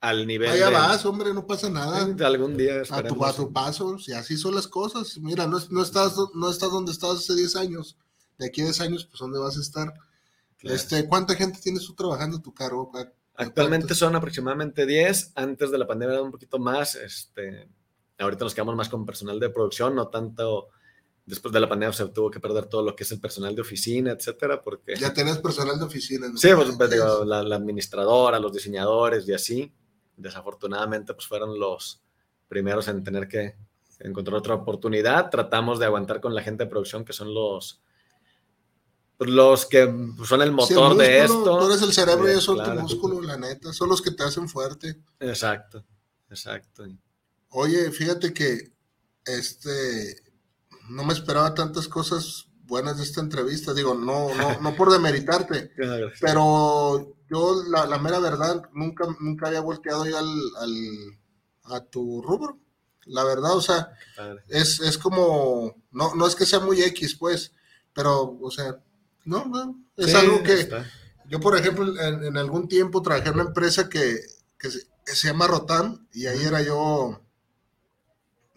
al nivel. Allá vas, hombre, no pasa nada. De algún día. A tu, a tu paso, si así son las cosas. Mira, no, no, estás, no estás donde estabas hace 10 años. De aquí a 10 años, pues, ¿dónde vas a estar? Este, ¿Cuánta gente tienes tú trabajando en tu cargo? Actualmente son aproximadamente 10, antes de la pandemia era un poquito más, este, ahorita nos quedamos más con personal de producción, no tanto, después de la pandemia se tuvo que perder todo lo que es el personal de oficina, etcétera, porque... Ya tenés personal de oficina. Sí, pues, pues la, administradora, los diseñadores y así, desafortunadamente pues fueron los primeros en tener que encontrar otra oportunidad, tratamos de aguantar con la gente de producción que son los los que son el motor de esto. Tú eres el cerebro y eso es tu músculo, la neta. Son los que te hacen fuerte. Exacto, exacto. Oye, fíjate que este no me esperaba tantas cosas buenas de esta entrevista. Digo, no, no, no por demeritarte, pero yo la, la, mera verdad nunca, nunca había volteado ya al, al, a tu rubro. La verdad, o sea, es, es como, no, no es que sea muy X, pues, pero, o sea, no, no, es algo que yo, por ejemplo, en, algún tiempo trabajé en una empresa que, se, llama Rotan y ahí era yo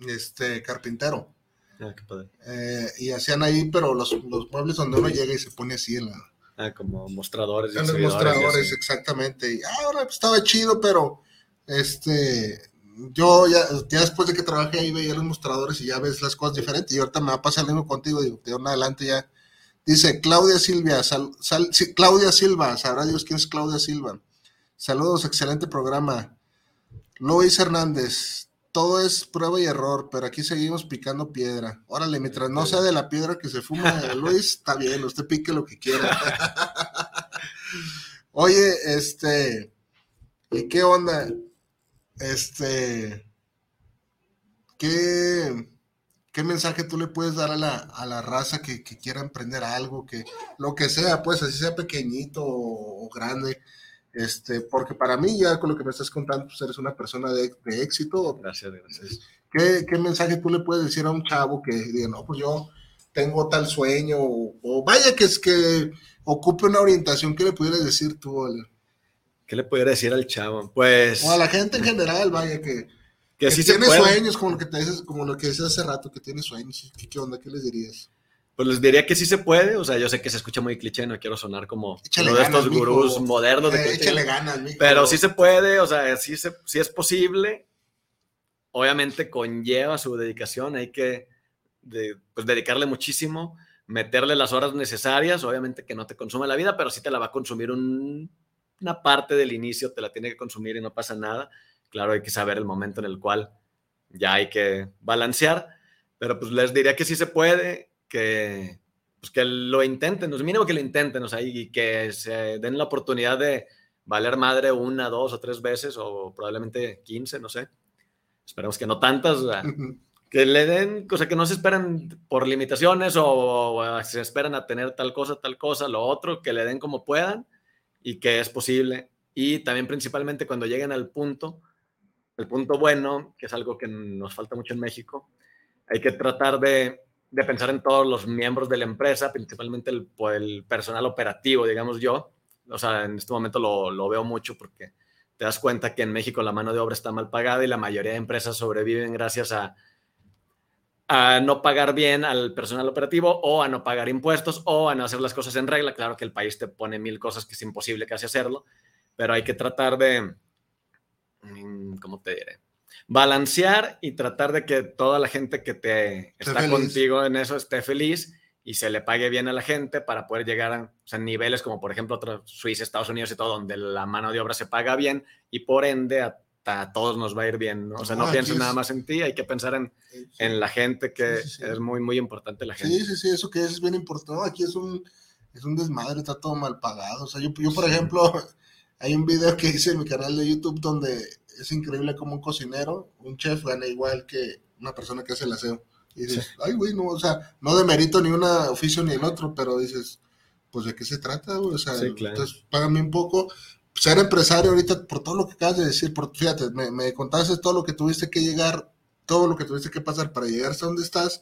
este carpintero. Ah, qué padre. Eh, y hacían ahí, pero los, los, muebles donde uno llega y se pone así en la... Ah, como mostradores. En los mostradores, exactamente. Y ahora pues, estaba chido, pero este, yo ya, ya, después de que trabajé ahí veía los mostradores y ya ves las cosas diferentes. Y ahorita me va a pasar lo mismo contigo, digo, de ahora adelante ya Dice Claudia Silvia, Claudia Silva, sabrá Dios quién es Claudia Silva. Saludos, excelente programa. Luis Hernández, todo es prueba y error, pero aquí seguimos picando piedra. Órale, mientras no sea de la piedra que se fuma Luis, está bien, usted pique lo que quiera. Oye, este, ¿y qué onda? Este, ¿qué, ¿Qué mensaje tú le puedes dar a la, a la raza que, que, quiera emprender algo, que lo que sea, pues así sea pequeñito o, grande? Este, porque para mí ya con lo que me estás contando, pues eres una persona de, de éxito. Gracias, gracias. ¿Qué, ¿Qué, mensaje tú le puedes decir a un chavo que diga, no, pues yo tengo tal sueño, o, vaya que es que ocupe una orientación, ¿qué le pudieras decir tú? ¿Qué le pudiera decir al chavo? Pues... O a la gente en general, vaya que que, tiene sueños, como lo que te dices, como lo que dices hace rato, que tiene sueños. ¿Qué, onda? ¿Qué les dirías? Pues les diría que sí se puede, o sea, yo sé que se escucha muy cliché, no quiero sonar como uno de estos gurús modernos de eh, échale ganas, mijo. Pero sí se puede, o sea, sí, se, sí es posible. Obviamente conlleva su dedicación, hay que pues, dedicarle muchísimo, meterle las horas necesarias, obviamente que no te consume la vida, pero sí te la va a consumir una parte del inicio, te la tiene que consumir y no pasa nada Claro, hay que saber el momento en el cual ya hay que balancear, pero pues les diría que sí se puede, que pues que lo intenten, es mínimo que lo intenten, o sea, y que se den la oportunidad de valer madre una, dos o tres veces, o probablemente 15, no sé. Esperemos que no tantas, o sea, que le den, o sea, que no se esperen por limitaciones o, o, se esperan a tener tal cosa, tal cosa, lo otro, que le den como puedan y que es posible. Y también principalmente cuando lleguen al punto, el punto bueno, que es algo que nos falta mucho en México, hay que tratar de, pensar en todos los miembros de la empresa, principalmente el, personal operativo, digamos yo. O sea, en este momento lo, lo veo mucho porque te das cuenta que en México la mano de obra está mal pagada y la mayoría de empresas sobreviven gracias a a no pagar bien al personal operativo o a no pagar impuestos o a no hacer las cosas en regla. Claro que el país te pone mil cosas que es imposible casi hacerlo, pero hay que tratar de, ¿cómo te diré? Balancear y tratar de que toda la gente que te está contigo en eso esté feliz y se le pague bien a la gente para poder llegar a o sea, niveles como por ejemplo Suiza, Estados Unidos y todo, donde la mano de obra se paga bien y por ende a a todos nos va a ir bien, ¿no? O sea, no, pienses nada más en ti, hay que pensar en, en la gente, que es muy, muy importante la gente. Sí, sí, sí, eso que es bien importante. aquí es un, es un desmadre, está todo mal pagado. O sea, yo, yo, por ejemplo, hay un video que hice en mi canal de YouTube donde es increíble como un cocinero, un chef gana igual que una persona que hace el aseo. Y dices, ay, güey, no, o sea, no demerito ni un oficio ni el otro, pero dices, pues de qué se trata, güey, o sea, entonces págame un poco, ser empresario ahorita, por todo lo que acabas de decir, por, fíjate, me, me, contaste todo lo que tuviste que llegar, todo lo que tuviste que pasar para llegar hasta donde estás,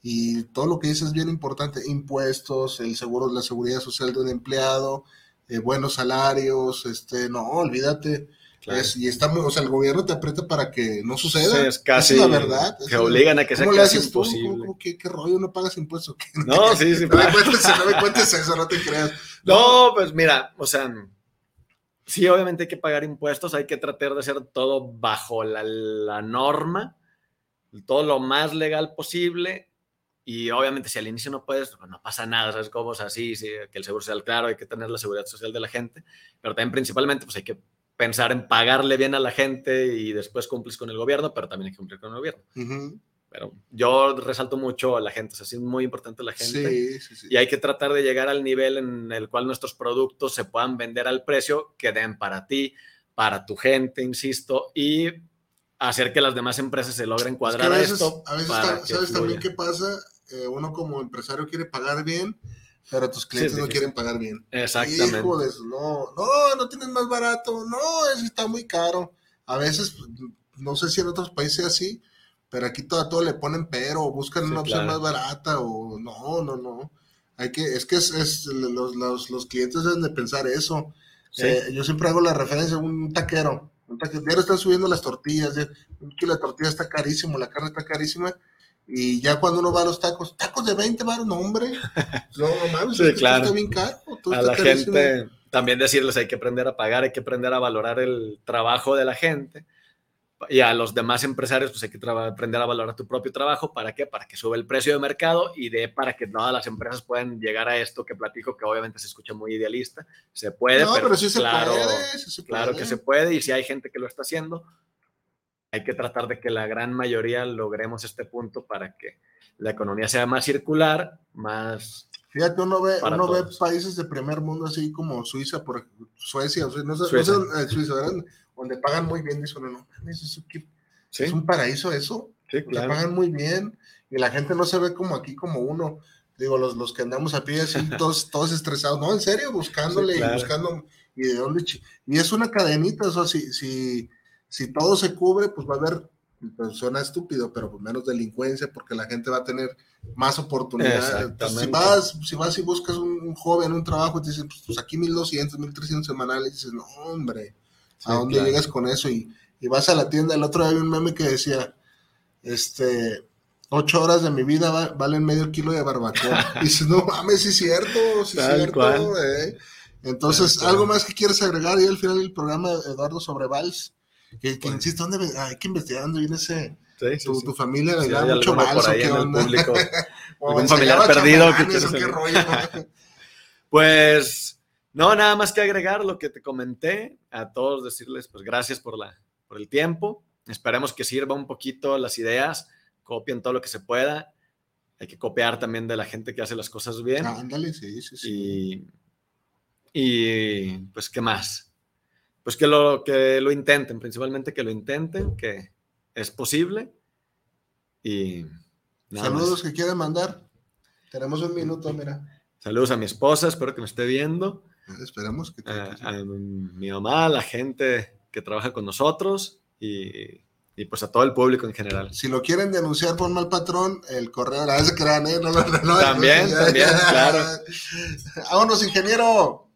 y todo lo que dices es bien importante, impuestos, el seguro, la seguridad social del empleado, eh, buenos salarios, este, no, olvídate. Es, y está o sea, el gobierno te aprieta para que no suceda. Sí, es casi. es la verdad. Que obligan a que sea casi imposible. ¿Cómo, cómo, qué, qué, rollo? ¿No pagas impuestos? No, sí, sí. no, me cuentes, no me cuentes eso, no te creas. No, no pues mira, o sea, sí, obviamente hay que pagar impuestos, hay que tratar de hacer todo bajo la, la, norma, todo lo más legal posible. Y obviamente si al inicio no puedes, pues no pasa nada, ¿sabes cómo? O sea, sí, sí, que el seguro social, claro, hay que tener la seguridad social de la gente, pero también principalmente pues hay que pensar en pagarle bien a la gente y después cumples con el gobierno, pero también hay que cumplir con el gobierno. Uh -huh. Pero yo resalto mucho a la gente, o sea, sí es muy importante la gente. Sí, sí, sí. Y hay que tratar de llegar al nivel en el cual nuestros productos se puedan vender al precio que den para ti, para tu gente, insisto, y hacer que las demás empresas se logren cuadrar es que a veces, esto. A veces, está, ¿sabes también qué pasa? Eh, uno como empresario quiere pagar bien, pero tus clientes sí, no quieren pagar bien. Exactamente. Eso, no, no, no tienes más barato, no, eso está muy caro. A veces, no sé si en otros países así, pero aquí todo, todo le ponen pero, buscan sí, una opción claro. más barata o no, no, no. Hay que, es que es, es los, los, los, clientes deben de pensar eso. Sí. Eh, yo siempre hago la referencia a un taquero. Un taquero están subiendo las tortillas, un kilo de tortilla está carísimo, la carne está carísima. Y ya cuando uno va a los tacos, tacos de 20 baros, no, hombre. No, no mames, sí, claro. está bien caro. a la gente también decirles hay que aprender a pagar, hay que aprender a valorar el trabajo de la gente y a los demás empresarios, pues hay que aprender a valorar tu propio trabajo. ¿Para qué? Para que sube el precio de mercado y de para que todas las empresas puedan llegar a esto que platico, que obviamente se escucha muy idealista. Se puede, no, pero, pero sí claro, se puede, sí se claro puede. que se puede. Y si hay gente que lo está haciendo, hay que tratar de que la gran mayoría logremos este punto para que la economía sea más circular, más Fíjate, uno ve, uno ve países de primer mundo así como Suiza, por Suecia, o sea, no sé, Suiza. No sé, eh, Suiza donde pagan muy bien, dice uno, no, eso ¿Sí? es un paraíso eso, Sí, claro. pagan muy bien y la gente no se ve como aquí como uno, digo, los, los que andamos a pie así, todos, todos estresados, no, en serio, buscándole Sí, claro. y buscando, y de dónde, y es una cadenita, o sea, si, si, si todo se cubre, pues va a haber, pues suena estúpido, pero pues menos delincuencia, porque la gente va a tener más oportunidades. Si vas, si vas y buscas un, un joven, un trabajo, y te dicen, pues, pues aquí 1200, 1300 semanales, y dices, no, hombre, ¿a dónde claro. llegas con eso? Y, y vas a la tienda, el otro día había un meme que decía, este, ocho horas de mi vida va- valen medio kilo de barbacoa. Y dices, no mames, sí es cierto, sí es cierto. cual. eh". Entonces. ¿algo más que quieres agregar? Y al final del programa, Eduardo, sobre Vals, que, que Pues- insisto, ¿dónde hay que investigando bien ese, Sí, sí, tu, sí. tu familia le da mucho Vals por ahí en el público. Enseñaba familiar perdido que qué rollo. Pues no, nada más que agregar lo que te comenté. A todos decirles, pues gracias por, la, por el tiempo. Esperemos que sirva un poquito las ideas, copien todo lo que se pueda. hay que copiar también de la gente que hace las cosas bien. Ándale, sí, sí, sí. Y, y, pues, ¿qué más? Pues que lo, que lo intenten, principalmente que lo intenten, que es posible. Y nada Saludos más. que quieren mandar. Tenemos un minuto, mira. Saludos a mi esposa, espero que me esté viendo. Esperamos que te- A, a mi mamá, a la gente que trabaja con nosotros y, y pues a todo el público en general. Si lo quieren denunciar por mal patrón, el correo vez que crean, ¿eh? No, no, no, no, También, también, claro. Vámonos, ingeniero.